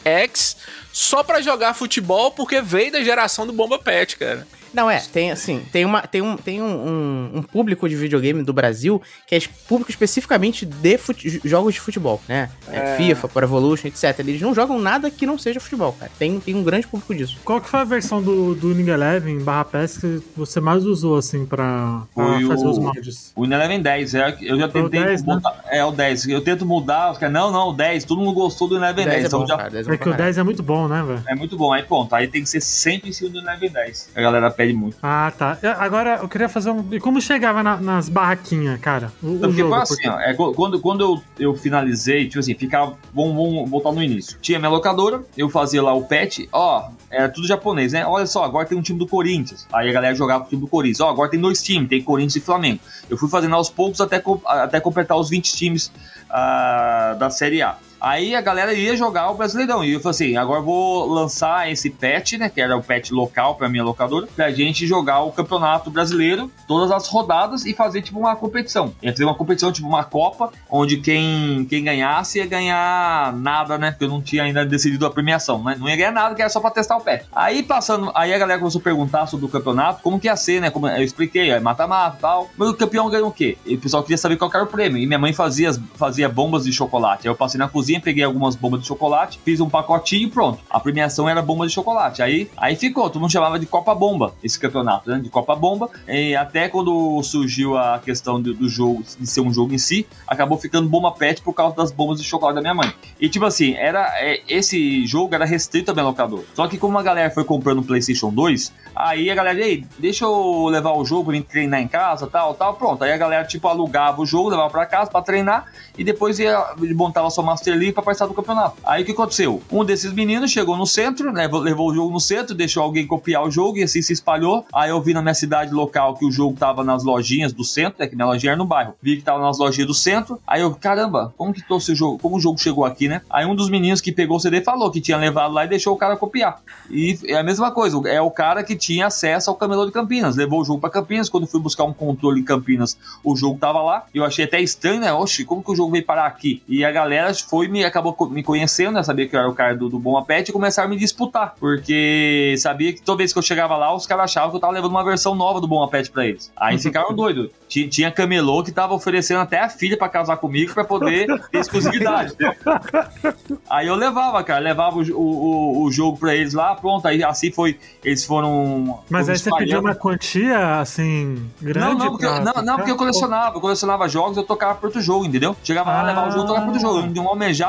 X, só pra jogar futebol porque veio da geração do Bomba Pet, cara. Não, é, tem assim, tem, uma, tem, um, tem um, um, um público de videogame do Brasil que é público especificamente de fute- jogos de futebol, né? É, FIFA, Pro Evolution, etc. Eles não jogam nada que não seja futebol, cara. Tem, tem um grande público disso. Qual que foi a versão do, do Winning Eleven barra PES que você mais usou, assim, pra, pra fazer o- os mods? O Eleven 10, é, eu já Foi o tentei 10, né? botar. É, o 10. Eu tento mudar, os caras, não, não, o 10. Todo mundo gostou do Eleven 10. é então bom, já, cara, 10 é É que o 10 é muito bom, né, velho? É muito bom, aí pronto. Aí tem que ser sempre em cima do Eleven 10. A galera pede muito. Ah, tá. E Agora, eu queria fazer um... E como chegava na- nas barraquinhas, cara? O, o Então, porque jogo, foi assim, ó, é, qu- quando, quando eu, eu finalizei, tipo assim, ficava. Vamos, vamos voltar no início. Tinha minha locadora, eu fazia lá o pet, ó, era tudo japonês, né? Olha só, agora tem um time do Corinthians. Aí a galera jogava o time do Corinthians. Ó, agora tem dois times, tem Corinthians e Flamengo. Eu fui fazendo aos poucos até, até completar os 20 times ah, da Série A. Aí a galera ia jogar o Brasileirão. E eu falei assim: agora vou lançar esse patch, né? Que era o patch local pra minha locadora, pra gente jogar o Campeonato Brasileiro, todas as rodadas e fazer tipo uma competição. Ia fazer uma competição, tipo uma Copa, onde quem, quem ganhasse ia ganhar nada, né? Porque eu não tinha ainda decidido a premiação, né? Não ia ganhar nada, que era só pra testar o patch. Aí passando, aí a galera começou a perguntar sobre o campeonato, como que ia ser, né? Como eu expliquei, é mata-mata e tal. Mas o campeão ganhou o quê? E o pessoal queria saber qual era o prêmio. E minha mãe fazia, fazia bombas de chocolate. Aí eu passei na cozinha, peguei algumas bombas de chocolate, fiz um pacotinho e pronto. A premiação era bomba de chocolate. Aí, aí ficou, todo mundo chamava de Copa Bomba esse campeonato, né? De Copa Bomba. E até quando surgiu a questão do, do jogo, de ser um jogo em si, acabou ficando bomba pet por causa das bombas de chocolate da minha mãe. E tipo assim, era é, esse jogo era restrito a minha locadora. Só que como a galera foi comprando o PlayStation 2, aí a galera, ei, deixa eu levar o jogo pra mim treinar em casa, tal, tal, pronto. Aí a galera tipo alugava o jogo, levava pra casa pra treinar e depois ia montava sua Master League pra participar do campeonato. Aí o que aconteceu? Um desses meninos chegou no centro, né, levou o jogo no centro, deixou alguém copiar o jogo e assim se espalhou. Aí eu vi na minha cidade local que o jogo tava nas lojinhas do centro, é que minha lojinha era no bairro. Vi que tava nas lojinhas do centro. Aí eu, caramba, como que trouxe o jogo? Como o jogo chegou aqui, né? Aí um dos meninos que pegou o CD falou que tinha levado lá e deixou o cara copiar. E é a mesma coisa, é o cara que tinha acesso ao camelô de Campinas. Levou o jogo pra Campinas. Quando fui buscar um controle em Campinas, o jogo tava lá. Eu achei até estranho, né? Oxe, como que o jogo veio parar aqui? E a galera foi me acabou me conhecendo, né? Sabia que eu era o cara do, do Bomba Pet e começaram a me disputar. Porque sabia que toda vez que eu chegava lá, os caras achavam que eu tava levando uma versão nova do Bomba Pet pra eles. Aí ficaram doidos. Tinha, tinha camelô que tava oferecendo até a filha pra casar comigo pra poder ter exclusividade. Aí eu levava, cara, levava o, o, o jogo pra eles lá, pronto. Aí assim foi. Eles foram. Mas aí você pediu espalhando. uma quantia, assim, grande? Não, não, porque, eu- pra não, não, porque eu colecionava. Eu colecionava jogos, eu tocava pro outro jogo, entendeu? Chegava lá, Ah. levava o jogo, tocava pro outro jogo. Eu não almejava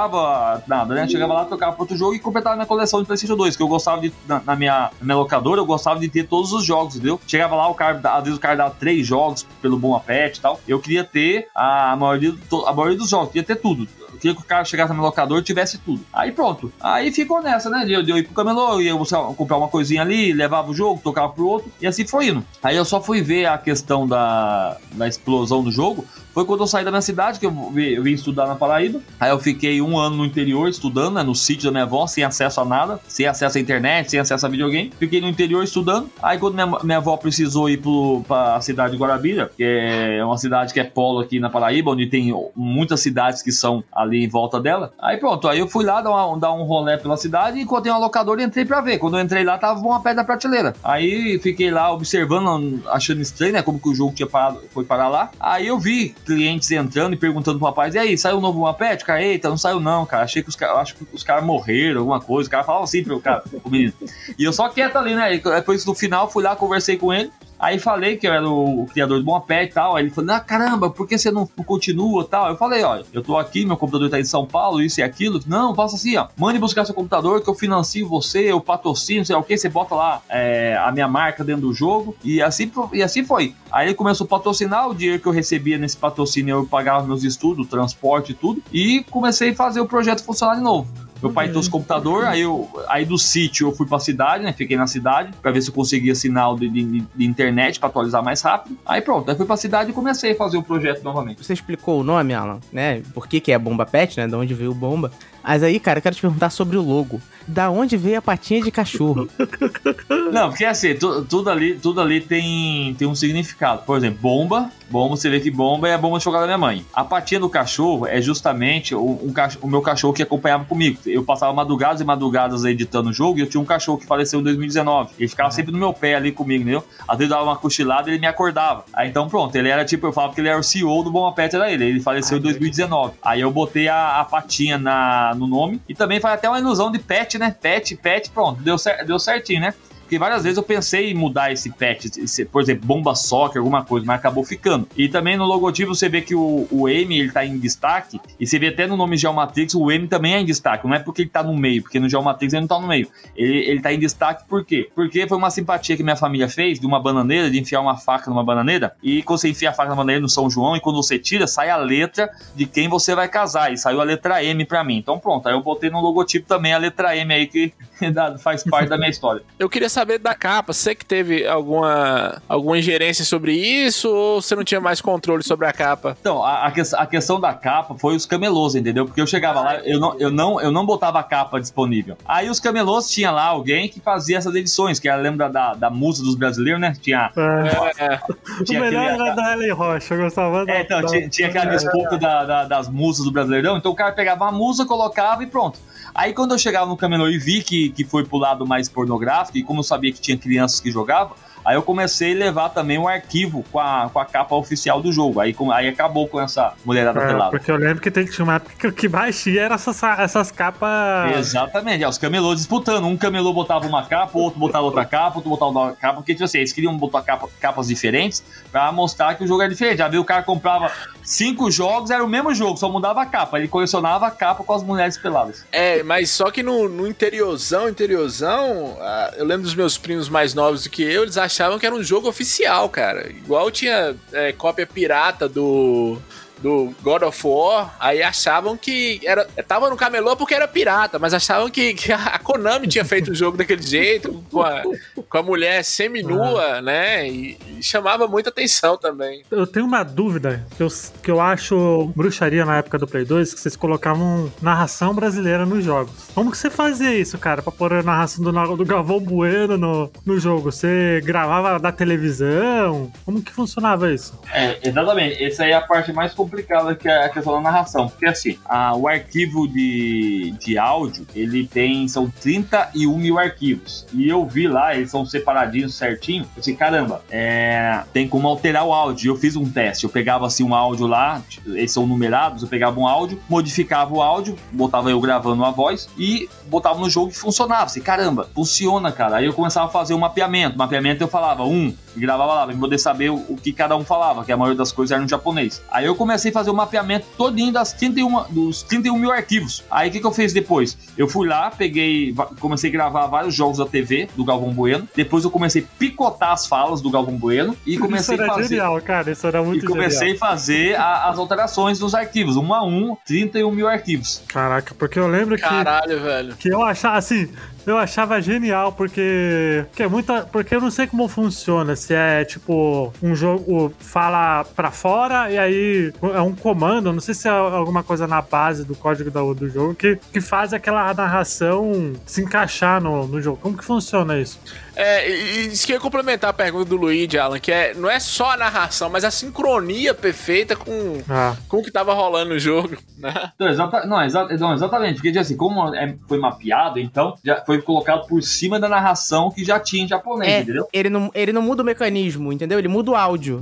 nada, né? Chegava lá, tocava outro jogo e completava minha coleção de PlayStation 2. Que eu gostava de. Na, na minha, na minha locadora, eu gostava de ter todos os jogos, entendeu? Chegava lá, o cara, às vezes o cara dava três jogos pelo Bom Pet e tal. Eu queria ter a maioria, a maioria dos jogos, queria ter tudo. Eu queria que o cara chegasse no meu locador e tivesse tudo. Aí pronto. Aí ficou nessa, né? Eu, eu ir pro camelô, ia comprar uma coisinha ali, levava o jogo, tocava pro outro, e assim foi indo. Aí eu só fui ver a questão da, da explosão do jogo. Foi quando eu saí da minha cidade, que eu vi- eu vim estudar na Paraíba. Aí eu fiquei um ano no interior estudando, né, no sítio da minha avó, sem acesso a nada, sem acesso à internet, sem acesso a videogame. Fiquei no interior estudando. Aí quando minha, minha avó precisou ir pro, pra cidade de Guarabira, que é uma cidade que é polo aqui na Paraíba, onde tem muitas cidades que são ali em volta dela. Aí pronto, aí eu fui lá dar, uma- dar um rolê pela cidade e encontrei uma locadora e entrei pra ver. Quando eu entrei lá, tava uma pedra da prateleira. Aí fiquei lá observando, achando estranho, né? Como que o jogo tinha parado, foi parar lá. Aí eu vi clientes entrando e perguntando pro rapaz: e aí, saiu o novo Mapet? Cara, eita, não saiu não, cara. Achei que os caras, acho que os caras morreram, alguma coisa. O cara falava assim pro cara, pro menino. E eu só quieto ali, né? Depois no final fui lá, conversei com ele. Aí falei que eu era o, criador do Bom Pé e tal. Aí ele falou: Ah, caramba, por que você não, continua tal? Eu falei: Olha, eu tô aqui, meu computador tá em São Paulo, isso e aquilo. Não, faça assim, ó. Mande buscar seu computador que eu financio você, eu patrocino, sei lá o que. Você bota lá é, a minha marca dentro do jogo. E assim, e assim foi. Aí ele começou a patrocinar. O dinheiro que eu recebia nesse patrocínio eu pagava meus estudos, transporte e tudo. E comecei a fazer o projeto funcionar de novo. Meu pai trouxe computador, aí, eu, aí do sítio eu fui pra cidade, né? Fiquei na cidade pra ver se eu conseguia sinal de, de- de internet pra atualizar mais rápido. Aí pronto, aí fui pra cidade e comecei a fazer o projeto novamente. Você explicou o nome, Alan, né? Por que, que é Bomba Pet, né? De onde veio o Bomba. Mas aí, cara, eu quero te perguntar sobre o logo. Da onde veio a patinha de cachorro? Não, porque assim, tu- tudo ali, tudo ali tem, tem um significado. Por exemplo, bomba. Bomba, você vê que bomba é a bomba de chocolate da minha mãe. A patinha do cachorro é justamente o, um o meu cachorro que acompanhava comigo. Eu passava madrugadas e madrugadas editando o jogo e eu tinha um cachorro que faleceu em 2019. Ele ficava sempre no meu pé ali comigo, entendeu? Às vezes eu dava uma cochilada e ele me acordava. Aí então pronto, ele era tipo, eu falava que ele era o CEO do Bomba Pet, era ele. Ele faleceu em 2019. Aí eu botei a, a patinha na, no nome e também faz até uma ilusão de pet, né? Pet, pet, pronto, deu, cer- deu certinho, né? Porque várias vezes eu pensei em mudar esse patch, esse- por exemplo, bomba soccer, alguma coisa, mas acabou ficando. E também no logotipo você vê que o, o M ele tá em destaque, e você vê até no nome Geomatrix, o M também é em destaque. Não é porque ele tá no meio, porque no Geomatrix ele não tá no meio. Ele, ele tá em destaque por quê? Porque foi uma simpatia que minha família fez de uma bananeira, de enfiar uma faca numa bananeira, e quando você enfia a faca na bananeira no São João, e quando você tira, sai a letra de quem você vai casar, e saiu a letra M pra mim. Então pronto, aí eu botei no logotipo também a letra M aí, que faz parte da minha história. Eu queria saber da capa. Você que teve alguma, alguma ingerência sobre isso ou você não tinha mais controle sobre a capa? Então, a, a que- a questão da capa foi os camelôs, entendeu? Porque eu chegava lá, eu não, eu não, eu não botava a capa disponível. Aí os camelôs tinha lá alguém que fazia essas edições, que era, lembra da, da musa dos brasileiros, né? Tinha, É, É, o tinha melhor aquele- era da Ellen Rocha, eu gostava da- É, então, da- tinha, tinha aquela disputa da- da- das musas do Brasileirão, então o cara pegava uma musa, colocava e pronto. Aí quando eu chegava no camelô e vi que, que foi pro lado mais pornográfico, e como eu sabia que tinha crianças que jogavam, aí eu comecei a levar também o arquivo com a, com a capa oficial do jogo. Aí, com- aí acabou com essa mulherada É, pelada. porque eu lembro que tem que tinha uma época que o que mais tinha era essas, essas capas. Exatamente, é, os camelôs disputando. Um camelô botava uma capa, o outro botava outra capa, outro botava outra capa, porque tipo assim, eles queriam botar capa- capas diferentes pra mostrar que o jogo é diferente. Já viu o cara comprava cinco jogos, era o mesmo jogo, só mudava a capa. Ele colecionava a capa com as mulheres peladas. É, mas só que no, no interiorzão, interiorzão, ah, eu lembro dos meus primos mais novos do que eu, eles achavam que era um jogo oficial, cara. Igual tinha é, cópia pirata do do God of War, aí achavam que era tava no camelô porque era pirata, mas achavam que, que a Konami tinha feito o jogo daquele jeito, com a, com a mulher seminua, né? E, e chamava muita atenção também. Eu tenho uma dúvida que eu, que eu acho bruxaria na época do Play 2, que vocês colocavam narração brasileira nos jogos. Como que você fazia isso, cara, pra pôr a narração do, do Galvão Bueno no, no jogo? Você gravava da televisão? Como que funcionava isso? É, exatamente. Essa aí é a parte mais complicada que é a questão da narração. Porque assim, a, o arquivo de, de áudio, ele tem. São 31 mil arquivos. E eu vi lá, eles são separadinhos certinho. Eu disse, caramba, é, tem como alterar o áudio. Eu fiz um teste. Eu pegava assim um áudio lá, eles são numerados, eu pegava um áudio, modificava o áudio, botava eu gravando a voz e botava no jogo e funcionava. Assim, caramba, funciona, cara. Aí eu começava a fazer um mapeamento. Mapeamento eu falava um, gravava lá, pra poder saber o, o, que cada um falava, que a maioria das coisas era no japonês. Aí eu comecei a fazer o mapeamento todinho das 31, dos 31 mil arquivos. Aí o que, que eu fiz depois? Eu fui lá, peguei, comecei a gravar vários jogos da TV do Galvão Bueno. Depois eu comecei a picotar as falas do Galvão Bueno e comecei isso era a fazer. Genial, cara, isso era muito E comecei genial. a fazer a, as alterações dos arquivos, um a um, 31 mil arquivos. Caraca, porque eu lembro que. Caralho, velho. Que eu achava assim, eu achava genial porque que é muita, porque eu não sei como funciona, se é tipo um jogo fala pra fora e aí é um comando, não sei se é alguma coisa na base do código do, do jogo que, que faz aquela narração se encaixar no, no jogo. Como que funciona isso? É, e isso que eu ia complementar a pergunta do Luigi, Alan, que é, não é só a narração, mas a sincronia perfeita com, Ah, com o que tava rolando no jogo, né? Então, exata, não, exa, não, exatamente, porque assim, como é- foi mapeado, então já foi colocado por cima da narração que já tinha em japonês, É, entendeu? ele não, ele não muda o mecanismo, entendeu? Ele muda o áudio.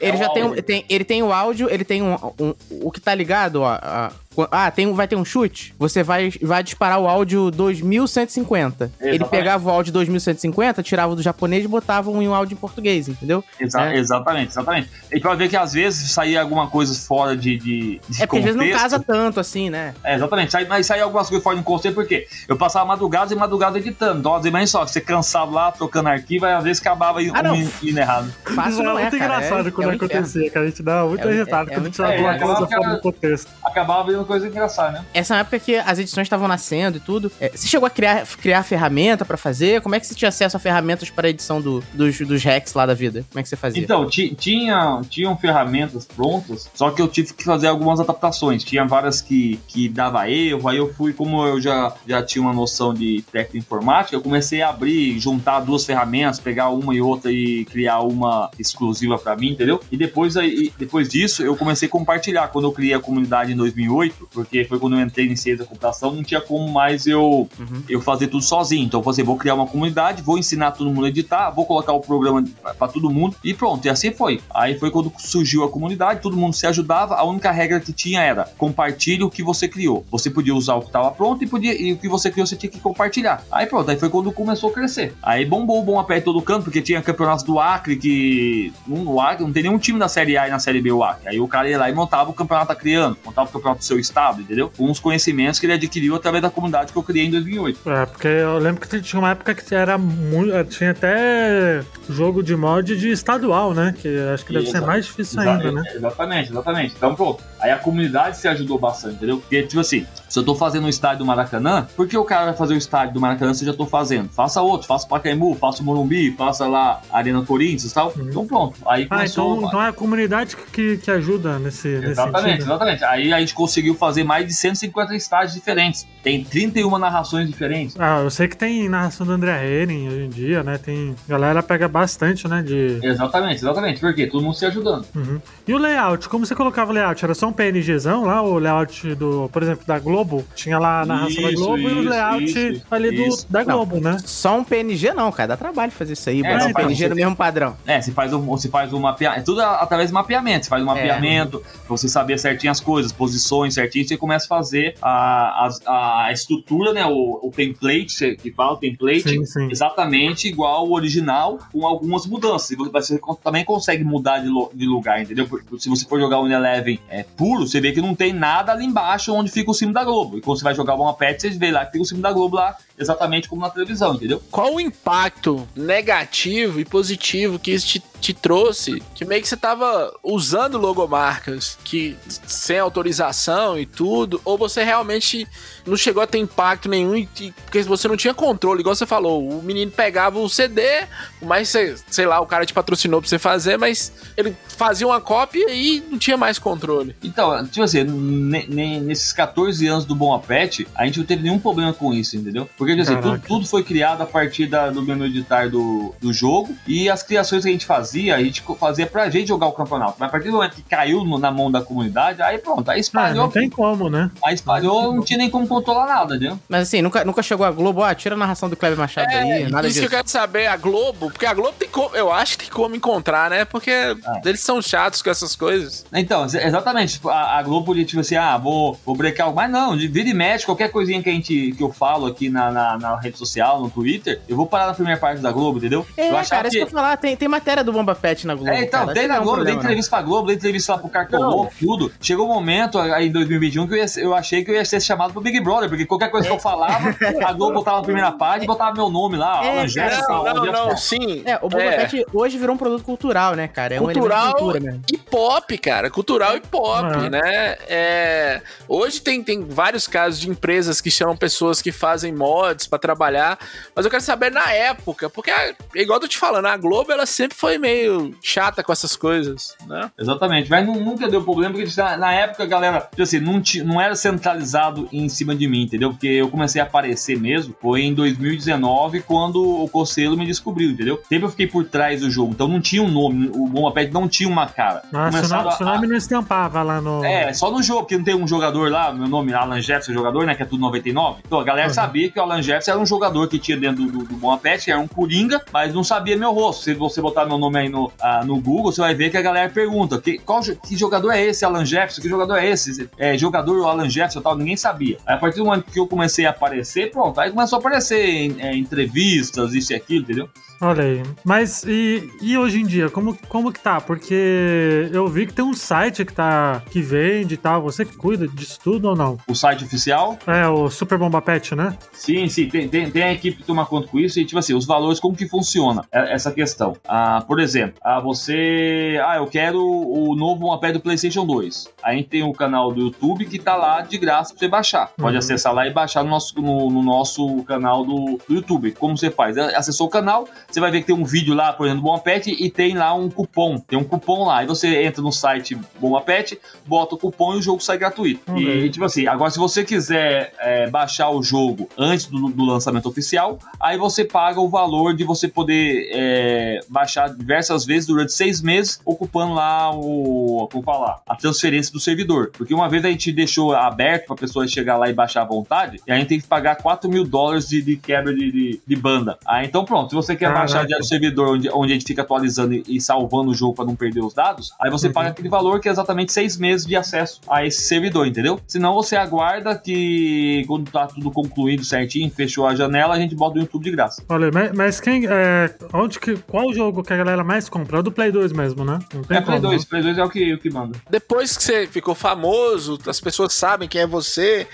Ele É já o tem, áudio. tem. Ele tem o áudio, ele tem um. um- o que tá ligado, ó. a- ah, tem, um- vai ter um chute. Você vai, vai disparar o áudio 2150. Ele Exatamente. pegava o áudio 2150, tirava do japonês e botava em um áudio em português, entendeu? Exa- É. Exatamente, exatamente. E pra ver que às vezes saía alguma coisa fora de, de, de É porque às vezes não contexto. casa tanto assim, né? É, exatamente. Sai, mas saía algumas coisas fora de contexto, porque eu passava madrugadas e madrugadas editando. Então, às vezes, só, você cansado lá, trocando arquivo, aí às vezes acabava indo, Ah, não. um indo errado. Fácil isso não era é, muito cara, engraçado é- quando é um inferno. acontecia, que a gente dava muito É um- é- é quando um tinha inferno. alguma É, coisa fora do contexto. Acabava vendo coisa engraçada, né? Essa é uma época que as edições estavam nascendo e tudo. É, você chegou a criar, criar ferramenta pra fazer? Como é que você tinha acesso a ferramentas para edição do- dos, dos hacks lá da vida? Como é que você fazia? Então, ti- tinha, tinham ferramentas prontas, só que eu tive que fazer algumas adaptações. Tinha várias que, que dava erro, aí eu fui, como eu já, já tinha uma noção de técnica informática, eu comecei a abrir, juntar duas ferramentas, pegar uma e outra e criar uma exclusiva pra mim, entendeu? E depois, aí, depois disso, eu comecei a compartilhar. Quando eu criei a comunidade em 2008, porque foi quando eu entrei em ciência da computação, não tinha como mais eu, eu fazer tudo sozinho. Então eu falei, vou criar uma comunidade, vou ensinar todo mundo a editar, vou colocar o programa pra todo mundo e pronto. E assim foi. Aí foi quando surgiu a comunidade, todo mundo se ajudava. A única regra que tinha era compartilhe o que você criou. Você podia usar o que estava pronto e podia e o que você criou você tinha que compartilhar. Aí pronto, aí foi quando começou a crescer. Aí bombou o bom a pé em todo canto, porque tinha campeonatos do Acre que no Acre não tem nenhum time na série A e na série B o Acre. Aí o cara ia lá e montava o campeonato criando, montava o campeonato do seu estado, entendeu? Com os conhecimentos que ele adquiriu através da comunidade que eu criei em 2008. É, porque eu lembro que tinha uma época que era muito. Tinha até jogo de mod de estadual, né? Que acho que deve ser Exa- mais difícil Exa- ainda, né? Exatamente, exatamente. Então, pronto. Aí a comunidade se ajudou bastante, entendeu? Porque, tipo assim, se eu tô fazendo um estádio do Maracanã, por que o cara vai fazer o estádio do Maracanã se eu já tô fazendo? Faça outro, faça o Pacaembu, faça o Morumbi, faça lá Arena Corinthians e tal. Então, pronto. Aí Ah, começou. então, então é a comunidade que, que ajuda nesse, nesse Exatamente, sentido. exatamente. Aí a gente conseguiu fazer mais de 150 estádios diferentes. Tem 31 narrações diferentes. Ah, eu sei que tem narração do André Henning hoje em dia, né? Tem. A galera pega bastante, né? De. Exatamente, exatamente. Por quê? Todo mundo se ajudando. Uhum. E o layout? Como você colocava o layout? Era só um PNGzão lá? O layout do, por exemplo, da Globo? Tinha lá a narração da Isso, Globo e o isso, layout isso, ali do, isso. da Não. Globo, né? Só um PNG não, cara. Dá trabalho fazer isso aí. É, botar não, um PNG no mesmo padrão. É, você faz um, você faz um mapeamento. É tudo através de mapeamento. Você faz um mapeamento pra você saber certinho as coisas, posições certinho. Você começa a fazer a, a, a estrutura, né? O, o template, você- que fala o template, Sim, sim. exatamente igual ao original, com algumas mudanças. E Você também consegue mudar de, lo- de lugar, entendeu? Porque Se você for jogar o Eleven é, puro, você vê que não tem nada ali embaixo onde fica o símbolo da Globo. E quando você vai jogar uma pet, você vê lá que tem o símbolo da Globo lá exatamente como na televisão, entendeu? Qual o impacto negativo e positivo que isso te, te trouxe? Que meio que você tava usando logomarcas que sem autorização e tudo, ou você realmente não chegou a ter impacto nenhum e, porque você não tinha controle, igual você falou, o menino pegava o CD, mas sei, lá, o cara te patrocinou pra você fazer, mas ele fazia uma cópia e não tinha mais controle. Então, tipo assim, ne- ne- nesses 14 anos do Bom Apete, a gente não teve nenhum problema com isso, entendeu? Porque, tipo assim, tudo, tudo foi criado a partir da- do menu editar do, do jogo e as criações que a gente fazia, a gente fazia pra gente jogar o campeonato. Mas a partir do momento que caiu no- na mão da comunidade, aí pronto, aí Ah, espalhou, não tem como, né? aí espalhou, não tinha nem como controlar nada, entendeu? Mas assim, nunca, nunca chegou a Globo, ah, tira a narração do Kleber Machado aí, nada É, isso disso. que eu quero saber, a Globo, porque a Globo tem como, eu acho que tem como encontrar, né? Porque eles são chatos com essas coisas. Então, ex- exatamente. Tipo, a, a Globo podia, tipo assim, ah, vou, vou brecar algo. Mas não, de vira e mexe, qualquer coisinha que a gente que eu falo aqui na, na, na rede social, no Twitter, eu vou parar na primeira parte da Globo, entendeu? É, eu achava cara, isso que eu falar, tem, tem matéria do Bomba Pet na Globo. É, então, cara. que na é um Globo, tem problema, não. entrevista pra Globo, tem entrevista lá pro Cartoloco, tudo. Chegou um momento aí em 2021 que eu, ia eu achei que eu ia ser chamado pro Big Brother, porque qualquer coisa que eu falava, a Globo botava na primeira página e botava meu nome lá, É, Alan Jefferson, Não, não, é não, que- sim. É, o Bomba Pet hoje virou um produto cultural, né, cara? É um cultural de cultura mesmo. e pop, cara. Cultural e pop, É. né? É, hoje tem, tem vários casos de empresas que chamam pessoas que fazem mods pra trabalhar, mas eu quero saber na época, porque, ah, igual eu tô te falando, a Globo ela sempre foi meio chata com essas coisas, né? Exatamente, mas nu- nunca deu problema, porque na, na época, galera, tipo assim, não, ti- não era centralizado em cima de mim, entendeu? Porque eu comecei a aparecer mesmo, foi em 2019, quando o Conselho me descobriu, entendeu? Sempre eu fiquei por trás do jogo, então não tinha um nome, o Bomba Pet não tinha uma cara. Ah, se o Começaram nome- a- não estampava lá no. É, só no jogo, porque não tem um jogador lá, meu nome é Alan Jefferson, jogador, né? Que é tudo 99. Então a galera Uhum. sabia que o Alan Jefferson era um jogador que tinha dentro do, do, do Bom Pet, que era um coringa, mas não sabia meu rosto. Se você botar meu nome aí no, ah, no Google, você vai ver que a galera pergunta: que, qual, que jogador é esse, Alan Jefferson? Que jogador é esse? É, jogador Alan Jefferson tal, ninguém sabia. Aí, a partir do momento que eu comecei a aparecer, pronto, aí começou a aparecer em, é, entrevistas, isso e aquilo, entendeu? Olha aí. Mas e, e hoje em dia, como, como que tá? Porque eu vi que tem um site que tá que vende e tal. Você que cuida disso tudo ou não? O site oficial É, o Super Bomba Pet, né? Sim, sim, tem, tem, tem a equipe que toma conta com isso e, tipo assim, os valores, como que funciona é- essa questão? Ah, por exemplo, ah, você. Ah, eu quero o novo mapé do PlayStation 2. A gente tem o canal do YouTube que tá lá de graça pra você baixar. Pode Uhum. acessar lá e baixar no nosso, no, no nosso canal do, do YouTube. Como você faz? É, Acessou o canal, você vai ver que tem um vídeo lá, por exemplo, do Pet e tem lá um cupom. Tem um cupom lá. Aí você entra no site Bom Pet, bota o cupom e o jogo sai gratuito. Ok. E, tipo assim, agora se você quiser é, baixar o jogo antes do, do lançamento oficial, aí você paga o valor de você poder é, baixar diversas vezes durante seis meses, ocupando lá o. Como falar? A transferência do servidor. Porque uma vez a gente deixou aberto pra pessoa chegar lá e baixar à vontade, e a gente tem que pagar 4 mil dólares de, de quebra de, de, de banda. Ah, então pronto, se você quer Caraca. Direto do servidor onde, onde a gente fica atualizando e, e salvando o jogo pra não perder os dados, aí você Uhum. paga aquele valor que é exatamente seis meses de acesso a esse servidor, entendeu? Senão você aguarda que quando tá tudo concluído certinho, fechou a janela, a gente bota no YouTube de graça. Olha, mas, mas quem. É, onde que, qual jogo que a galera mais compra? É o do Play 2 mesmo, né? Não tem É Play como, 2, Play 2 é o que, o que manda. Depois que você ficou famoso, as pessoas sabem quem é você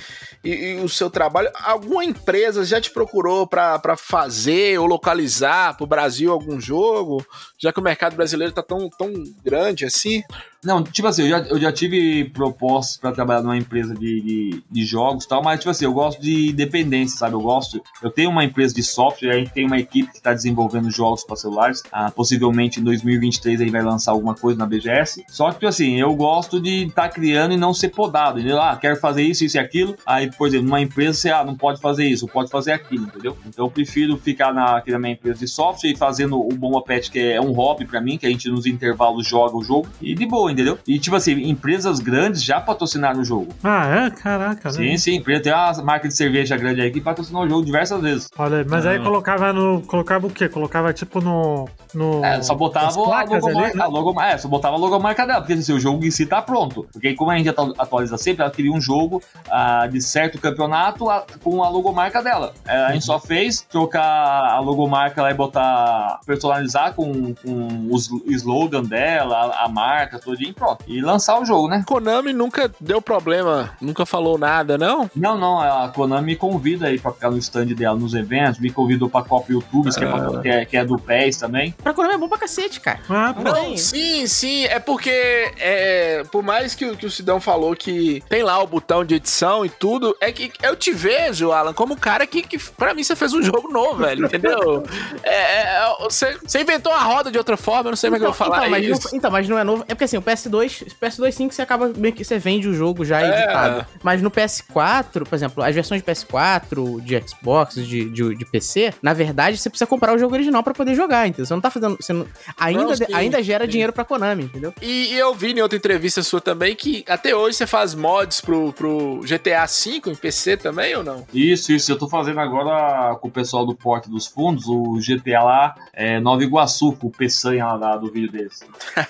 e, e o seu trabalho, alguma empresa já te procurou pra fazer ou localizar pro Brasil algum jogo? Já que o mercado brasileiro tá tão, tão grande assim? Não, tipo assim, eu já, eu já tive propostas pra trabalhar numa empresa de, de, de jogos e tal, mas, tipo assim, eu gosto de independência, sabe? Eu gosto. Eu tenho uma empresa de software, a gente tem uma equipe que tá desenvolvendo jogos para celulares. Ah, possivelmente em 2023 aí vai lançar alguma coisa na BGS. Só que, tipo assim, eu gosto de estar criando e não ser podado, entendeu? Ah, quero fazer isso, isso e aquilo. Aí, por exemplo, numa empresa você, ah, não pode fazer isso, pode fazer aquilo, entendeu? Então eu prefiro ficar na, aqui na minha empresa de software e fazendo o Bomba Pet, que é um hobby pra mim, que a gente nos intervalos joga o jogo, e de boa, entendeu? E tipo assim, empresas grandes já patrocinaram o jogo. Ah, é? Caraca, Sim, né? sim, empresa tem uma marca de cerveja grande aí que patrocinou o jogo diversas vezes. Olha, aí, mas aí Ah. colocava no. Colocava o quê? Colocava tipo no. no É, só botava a logomarca, né? logo- é, só botava a logomarca dela, porque assim, o jogo em si tá pronto. Porque aí, como a gente atu- atualiza sempre, ela queria um jogo ah, de certo campeonato com a logomarca dela. É, a gente só fez trocar a logomarca lá e botar, personalizar com, com os- o slogan dela, a, a marca toda e pronto. E lançar o jogo, né? Konami nunca deu problema, nunca falou nada, não? Não, não, a Konami me convida aí pra ficar no stand dela nos eventos, me convidou pra Copa YouTube, que, é, pra- que, é, que é do PES também. Pra Konami é bom pra cacete, cara. Ah, pô. Não, sim, sim. É porque, é, por mais que, o- que o Sidão falou que tem lá o botão de edição e tudo, é que eu te vejo, Alan, como um cara que, que pra mim, você fez um jogo novo, velho, entendeu? É, é, você, você inventou a roda de outra forma, eu não sei como é que eu vou falar então, mas isso. não, então, mas não é novo. É porque assim, o PS2, PS2 sim que você acaba meio que você vende o jogo já É. editado. Mas no PS4, por exemplo, as versões de PS4, de Xbox, de, de, de PC, na verdade, você precisa comprar o jogo original pra poder jogar, entendeu? Você não tá fazendo. Você não- ainda, Não, sim, ainda gera sim. dinheiro pra Konami, entendeu? E, e eu vi em outra entrevista sua também que até hoje você faz mods pro, pro GTA V em PC também ou não? Isso, isso. Eu tô fazendo agora com o pessoal do Porte dos Fundos, o GTA lá, é, Nova Iguaçu, com o Peçanha lá do vídeo deles.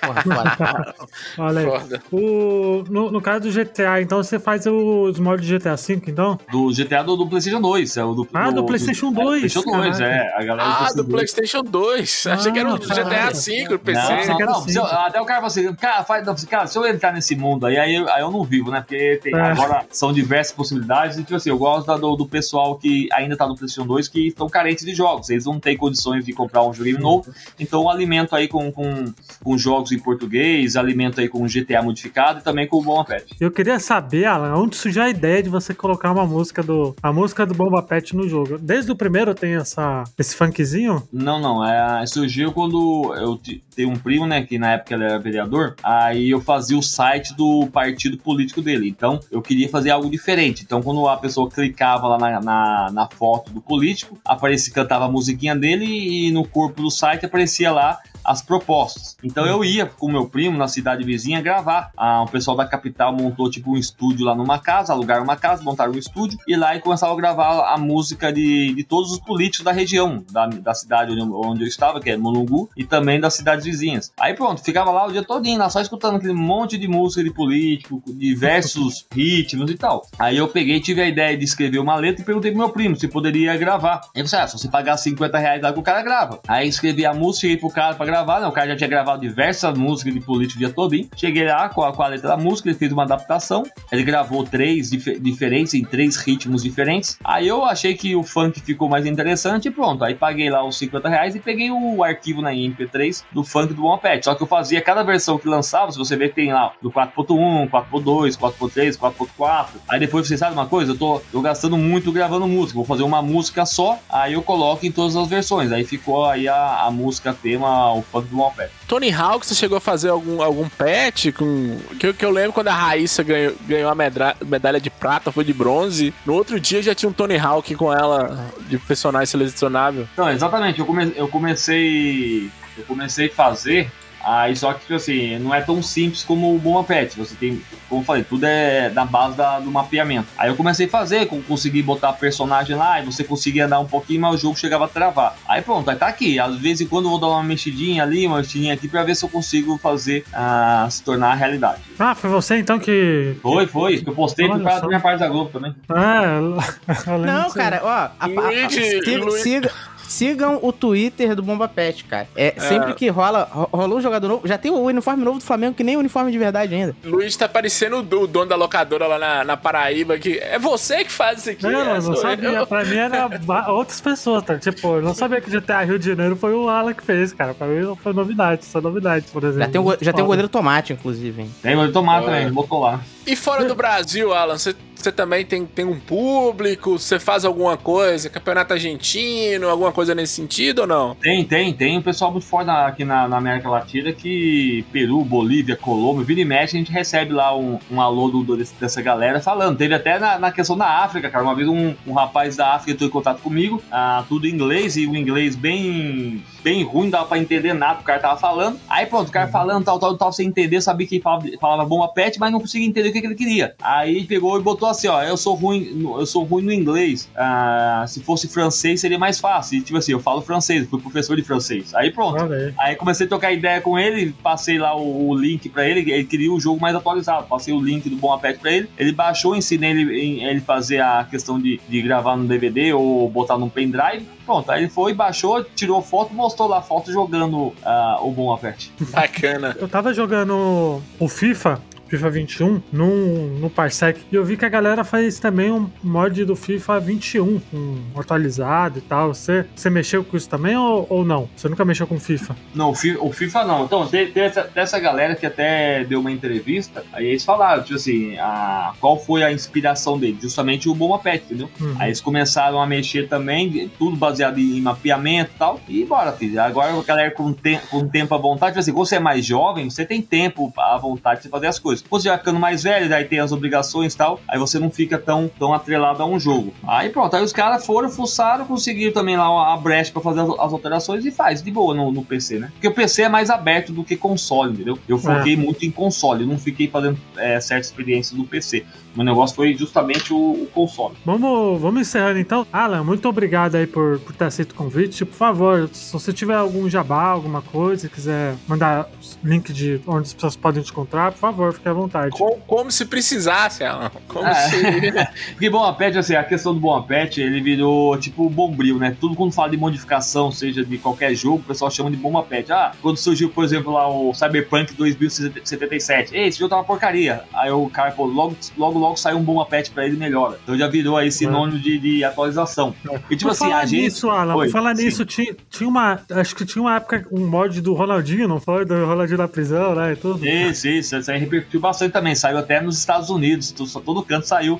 Porra, foda. Olha aí. Foda. O, no, no caso do GTA, então você faz os mods de GTA V, então? Do GTA do, do PlayStation 2. É o do, Ah, do PlayStation 2, É, PlayStation 2, caraca. é. A galera Ah, do 2. PlayStation 2. Achei que era o Ah, GTA. V, do PC. Não, não, não. eu- até o cara fala assim, cara, faz, não, cara, se eu entrar nesse mundo aí, aí eu, aí eu não vivo, né? Porque tem- É. agora são diversas possibilidades. E, tipo assim, eu gosto da- do, do pessoal que ainda tá no PlayStation 2 que estão carentes de jogos. Eles não têm condições de comprar um joguinho novo. Então, eu alimento aí com, com, com jogos em português, alimento aí com GTA modificado e também com o Bom Pet. Eu queria saber, Alan, onde surgiu a ideia de você colocar uma música do. a música do Bomba Pet no jogo. Desde o primeiro tem essa, esse funkzinho? Não, não. É, surgiu quando eu tenho um primo, né? Que na época ele era vereador. Aí eu fazia o site do partido político dele. Então eu queria fazer algo diferente. Então quando a pessoa clicava lá na, na, na foto do político, aparecia, cantava a musiquinha dele e no corpo do site aparecia lá as propostas. Então eu ia com meu primo na cidade vizinha gravar. Ah, o pessoal da capital montou tipo um estúdio lá numa casa, alugaram uma casa, montaram um estúdio e lá e começaram a gravar a música de, de todos os políticos da região, da, da cidade onde, eu- onde eu estava, que é Mulungu, e também das cidades vizinhas. Aí pronto, ficava lá o dia todinho, lá só escutando aquele monte de música de político, diversos ritmos e tal. Aí eu peguei, tive a ideia de escrever uma letra e perguntei pro meu primo se poderia gravar. Ele falou assim, ah, se você pagar 50 reais lá que o cara grava. Aí escrevi a música, cheguei pro cara pra gravar, né? O cara já tinha gravado diversas músicas de político o dia todo. Cheguei lá com a, com a letra da música, ele fez uma adaptação. Ele gravou três dif- diferentes, em três ritmos diferentes. Aí eu achei que o funk ficou mais interessante e pronto. Aí paguei lá os 50 reais e peguei o arquivo na MP3 do funk do One Pet. Só que eu fazia cada versão que lançava, se você ver, tem lá do 4.1, 4.2, 4.3, 4.4. Aí depois você sabe uma coisa, eu tô, tô gastando muito gravando música. Vou fazer uma música só, aí eu coloco em todas as versões. Aí ficou aí a, a música tema, o funk do. Tony Hawk, você chegou a fazer algum, algum patch com. Que, eu- que eu lembro quando a Raíssa ganhou, ganhou a medra- medalha de prata, foi de bronze. No outro dia já tinha um Tony Hawk com ela de personagem selecionável. Não, exatamente. Eu, come- eu comecei. Eu comecei a fazer. Aí só que, assim, não é tão simples como o Bomba Pet. Você tem, como eu falei, tudo é na base da- do mapeamento. Aí eu comecei a fazer, consegui botar personagem lá, e você conseguia andar um pouquinho, mas o jogo chegava a travar. Aí pronto, aí tá aqui. Às vezes em quando eu vou dar uma mexidinha ali, uma mexidinha aqui, pra ver se eu consigo fazer ah, se tornar realidade. Ah, foi você então que. Foi, foi. Eu postei por Olha causa só. da minha parte da Globo também. Ah, eu Não, cara, ó. a- a- a- siga- siga- sigam o Twitter do Bomba Pet, cara. É, sempre que rola, ro- rolou um jogador novo, já tem o uniforme novo do Flamengo, que nem o uniforme de verdade ainda. Luiz tá parecendo o, do- o dono da locadora lá na, na Paraíba, que é você que faz isso aqui. Não, é, eu não sabia. eu. Pra mim era outras pessoas, tá? Tipo, eu não sabia que GTA Rio de Janeiro foi o Alan que fez, cara. Pra mim foi novidade, é novidade, por exemplo. Já tem, o, já tem o goleiro tomate, inclusive, hein? Tem, mas tomar também, botou lá. E fora do Brasil, Alan, você você também tem, tem um público? Você faz alguma coisa? Campeonato argentino, alguma coisa nesse sentido ou não? Tem, tem, tem um pessoal muito forte aqui na, na América Latina que Peru, Bolívia, Colômbia, vira e mexe, a gente recebe lá um, um alô do, desse- dessa galera falando. Teve até na, na questão da África, cara. Uma vez um, um rapaz da África entrou em contato comigo, ah, tudo em inglês, e o inglês bem, bem ruim, não dava pra entender nada que o cara tava falando. Aí pronto, o cara falando tal, tal, tal, sem entender, sabia que ele falava, falava bomba pet, mas não conseguia entender o que, que ele queria. Aí pegou e botou falou assim, ó, eu sou ruim, no- eu sou ruim no inglês. Ah, se fosse francês seria mais fácil. E, tipo assim, eu falo francês, fui professor de francês. Aí pronto. Aí. Comecei a trocar ideia com ele, passei lá o, o link pra ele, ele queria o jogo mais atualizado. Passei o link do Bom Apete pra ele, ele baixou, ensinei ele, em- ele fazer a questão de, de gravar no DVD ou botar num pendrive. Pronto, aí ele foi, baixou, tirou foto, mostrou lá a foto jogando ah, o Bom Apete. Bacana. Eu tava jogando o FIFA, FIFA 21, no, no Parsec, e eu vi que a galera faz também um mod do FIFA 21, um atualizado e tal. Você, você mexeu com isso também ou, ou não? Você nunca mexeu com FIFA? Não, o Fi- o FIFA não. Então, tem, essa, tem essa galera que até deu uma entrevista, aí eles falaram, tipo assim, a, qual foi a inspiração dele? Justamente o Bom Apete, entendeu? Uhum. Aí eles começaram a mexer também, tudo baseado em mapeamento e tal. E bora, filho. Agora a galera com, te com tempo à vontade, tipo assim, quando você é mais jovem, você tem tempo à vontade de fazer as coisas. Quando você vai ficando mais velho, daí tem as obrigações e tal, aí você não fica tão, tão atrelado a um jogo. Aí pronto, aí os caras foram, fuçaram, conseguiram também lá a brecha pra fazer as, as alterações e faz de boa no, no PC, né? Porque o PC é mais aberto do que console, entendeu? Eu foquei muito em console, não fiquei fazendo é, certas experiências no PC. Meu negócio foi justamente o, o console. Vamos, vamos encerrando então. Alan, muito obrigado aí por, por ter aceito o convite. Por favor, se você tiver algum jabá, alguma coisa, quiser mandar link de onde as pessoas podem te encontrar, por favor, fique à vontade. Como, como se precisasse, Alan. Como É. se. Porque Bom Apete, assim, a questão do Bom Apete, ele virou tipo bombril, né? Tudo quando fala de modificação, seja de qualquer jogo, o pessoal chama de Bom Apete. Ah, quando surgiu, por exemplo, lá o Cyberpunk 2077, Ei, esse jogo tá uma porcaria. Aí o cara, pô, logo, logo, logo sai um Bom Apete pra ele e melhora. Então já virou aí sinônimo de, de atualização. E tipo por assim, falar a gente. nisso, Alan, Oi, falar sim. nisso, tinha, tinha uma. Acho que tinha uma época um mod do Ronaldinho, não foi? Do Ronaldinho da prisão, né? E tudo. Isso, isso, isso aí repercutiu bastante também. Saiu até nos Estados Unidos, só todo canto saiu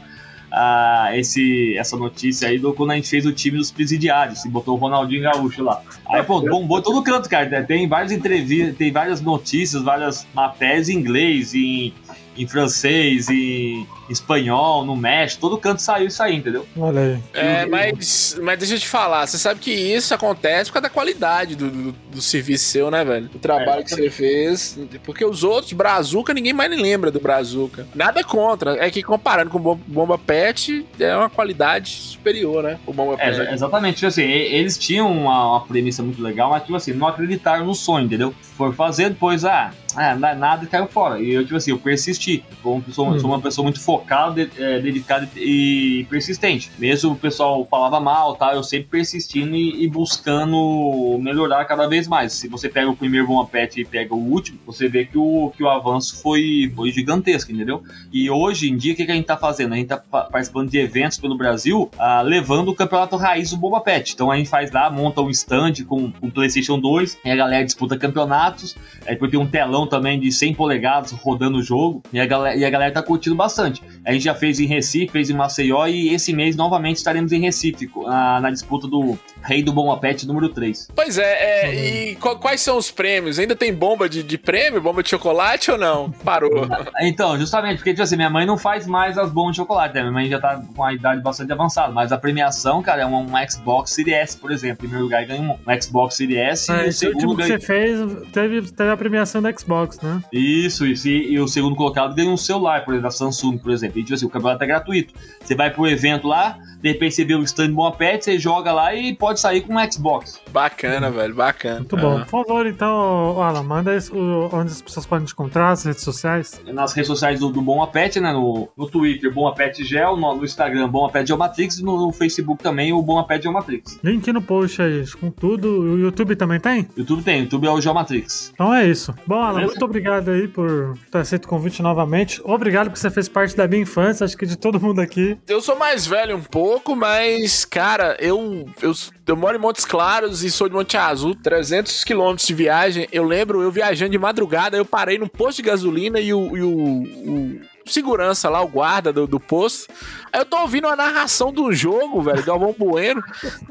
ah, esse, essa notícia aí do quando a gente fez o time dos presidiários e botou o Ronaldinho Gaúcho lá. Aí, pô, bombou todo canto, cara. Tem várias entrevistas, tem várias notícias, várias matérias em inglês, em, em francês, em espanhol, no México, todo canto saiu isso aí, entendeu? Olha aí. É, mas, mas deixa eu te falar, você sabe que isso acontece por causa da qualidade do, do, do serviço seu, né, velho? O trabalho É. que você fez. Porque os outros, Brazuca, ninguém mais nem lembra do Brazuca. Nada contra. É que comparando com o Bom- Bomba Pet, é uma qualidade superior, né? O Bomba É, Pet. exa- exatamente. Tipo assim, eles tinham uma, uma premissa muito legal, mas, tipo assim, não acreditaram no sonho, entendeu? Foi fazer, depois, ah, ah, não é nada e caiu fora. E eu, tipo assim, eu persisti. Sou uma pessoa, sou uma pessoa muito focada, de- é, dedicada e persistente. Mesmo o pessoal falava mal, tá? Eu sempre persistindo e, e buscando melhorar cada vez mais. Se você pega o primeiro Bom Pet e pega o último, você vê que o, que o avanço foi, foi gigantesco, entendeu? E hoje em dia, o que, que a gente tá fazendo? A gente tá pa- participando de eventos pelo Brasil, ah, levando o campeonato raiz do Boba Pet. Então a gente faz lá, monta um stand com o PlayStation 2, e a galera disputa campeonatos. Aí depois tem um telão também de 100 polegadas rodando o jogo, e a galera, e a galera tá curtindo bastante. A gente já fez em Recife, fez em Maceió, e esse mês novamente estaremos em Recife, ah, na disputa do Rei do Boba Pet número 3. Pois é, é, e qu- quais são os prêmios? Ainda tem bomba de, de prêmio? Bomba de chocolate ou não? Parou. Então, justamente, porque, tipo assim, minha mãe não faz mais as bombas de chocolate, né? Minha mãe já tá com a idade bastante avançada, mas a premiação, cara, é um, um Xbox Series S, por exemplo. Em primeiro lugar, ganha um, um Xbox Series S Ah, e o último segundo que ganha... você fez teve, teve a premiação da Xbox, né? Isso, isso. E, e o segundo colocado ganha um celular, por exemplo, da Samsung, por exemplo. E, tipo assim, o campeonato é gratuito. Você vai pro evento lá, de repente você vê o stand Bom Pet, você joga lá e pode sair com um Xbox. Bacana, velho, bacana. Muito bom. Por favor, então, Alan, manda isso, onde as pessoas podem te encontrar, as redes sociais. Nas redes sociais do, do Bom Apet, né? No, no Twitter, Bom Apet Gel, no, no Instagram, Bom Apet Geomatrix e no, no Facebook também, o Bom Apet Geomatrix. Link no post aí, com tudo. O YouTube também tem? YouTube tem, YouTube é o Geomatrix. Então é isso. Bom, Alan, Beleza? muito obrigado aí por ter aceito o convite novamente. Obrigado porque você fez parte da minha infância, acho que de todo mundo aqui. Eu sou mais velho um pouco, mas, cara, eu, eu, eu moro em Montes Claros e sou de Monte Azul, 300 quilômetros de viagem. Eu lembro eu viajando de madrugada, eu parei num posto de gasolina e o, e o- o segurança lá, o guarda do, do posto. Aí eu tô ouvindo a narração do jogo, velho, Galvão Bueno.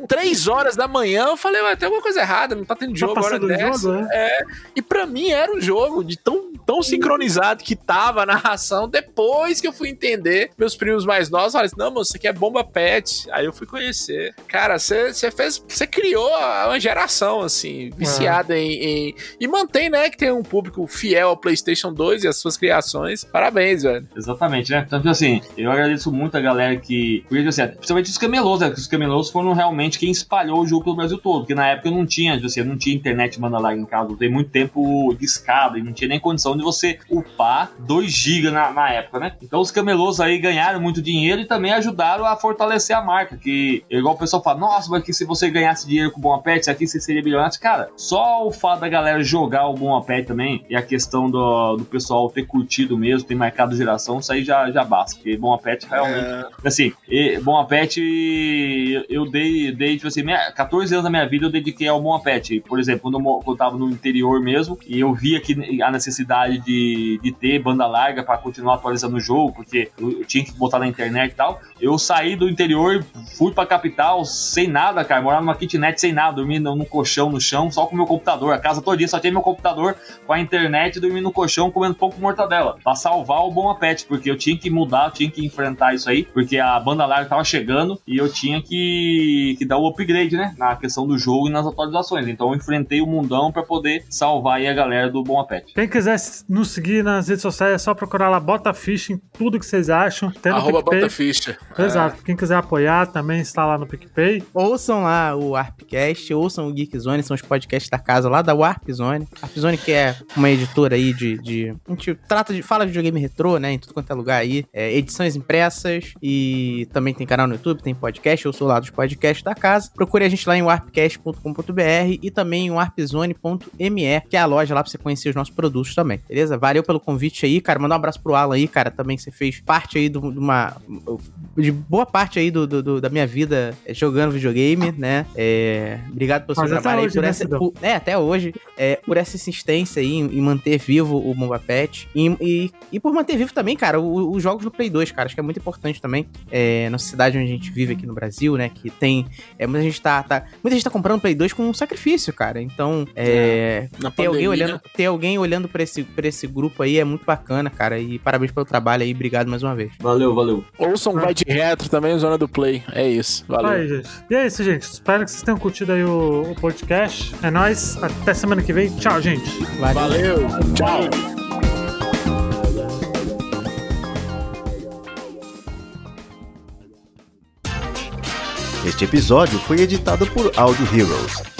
Três horas da manhã, eu falei, ué, tem alguma coisa errada, não tá tendo jogo agora passando o dessa. jogo, né? É, e pra mim era um jogo de tão, tão sincronizado que tava a narração. Depois que eu fui entender, meus primos mais novos falaram assim: não, mano, isso aqui é bomba pet. Aí eu fui conhecer. Cara, você fez. Você criou uma geração, assim, viciada em, em. E mantém, né, que tem um público fiel ao PlayStation 2 e às suas criações. Parabéns, velho. Exatamente, né? Então, assim, eu agradeço muito a galera que. Porque, assim, principalmente os camelôs, né? Os camelôs foram realmente quem espalhou o jogo pelo Brasil todo. Porque na época eu não tinha, assim, não tinha internet banda larga em casa. Dei muito tempo de escada e não tinha nem condição de você upar 2 GB na, na época, né? Então os camelôs aí ganharam muito dinheiro e também ajudaram a fortalecer a marca. Que, igual o pessoal fala, nossa, mas que se você ganhasse dinheiro com o Bom Apet, aqui você seria bilionário. Cara, só o fato da galera jogar o Bom Apet também e a questão do, do pessoal ter curtido mesmo, ter marcado geração, isso aí já, já basta. Porque Bom Apet realmente. É... Assim, e, Bom Apet, eu dei, dei tipo assim, minha, 14 anos da minha vida eu dediquei ao Bom Apet. Por exemplo, quando eu, quando eu tava no interior mesmo e eu via que a necessidade de, de ter banda larga para continuar atualizando o jogo, porque eu, tinha que botar na internet e tal. Eu saí do interior, fui pra capital sem nada, cara. Morar numa kitnet sem nada, dormindo no colchão, no chão, só com meu computador. A casa todo dia só tinha meu computador com a internet, dormindo no colchão, comendo pouco mortadela. Pra salvar o bom apetite, porque eu tinha que mudar, eu tinha que enfrentar isso aí, porque a banda larga tava chegando e eu tinha que, que dar o upgrade, né? Na questão do jogo e nas atualizações. Então eu enfrentei o mundão para poder salvar aí a galera do bom apetite. Quem quiser nos seguir nas redes sociais é só procurar lá Bota Ficha em tudo que vocês acham. Arroba Bota Ficha. Exato. É. Quem quiser apoiar também está lá no PicPay. Ouçam lá o Arpcast, ouçam o Geekzone, são os podcasts da casa lá da Warpzone. Warpzone que é uma editora aí de, de... A gente trata de... Fala de videogame retrô, né? Em tudo quanto é lugar aí. É, edições impressas e também tem canal no YouTube, tem podcast. Eu sou lá dos podcasts da casa. Procure a gente lá em warpcast.com.br e também em warpzone.me, que é a loja lá pra você conhecer os nossos produtos também, beleza? Valeu pelo convite aí, cara. Manda um abraço pro Alan aí, cara, também que você fez parte aí de uma de boa parte aí do, do, do, da minha vida jogando videogame, né? É, obrigado pelo seu Mas trabalho aí, por né, essa, por, é, até hoje, é, por essa insistência aí em, em manter vivo o Bomba Pet e, e, e, por manter vivo também, cara, os jogos no Play 2, cara, acho que é muito importante também, é, na cidade onde a gente vive aqui no Brasil, né, que tem, é, muita gente tá, tá muita gente tá comprando Play 2 com um sacrifício, cara, então, é, é ter, alguém olhando, ter alguém olhando pra esse, pra esse grupo aí é muito bacana, cara, e parabéns pelo trabalho aí, obrigado mais uma vez. Valeu, valeu. Ouçam Vai de Retro também, Zona do Play. É isso. Valeu. Aí, gente. E é isso, gente. Espero que vocês tenham curtido aí o, o podcast. É nóis. Até semana que vem. Tchau, gente. Valeu. Valeu. Tchau. Este episódio foi editado por Audio Heroes.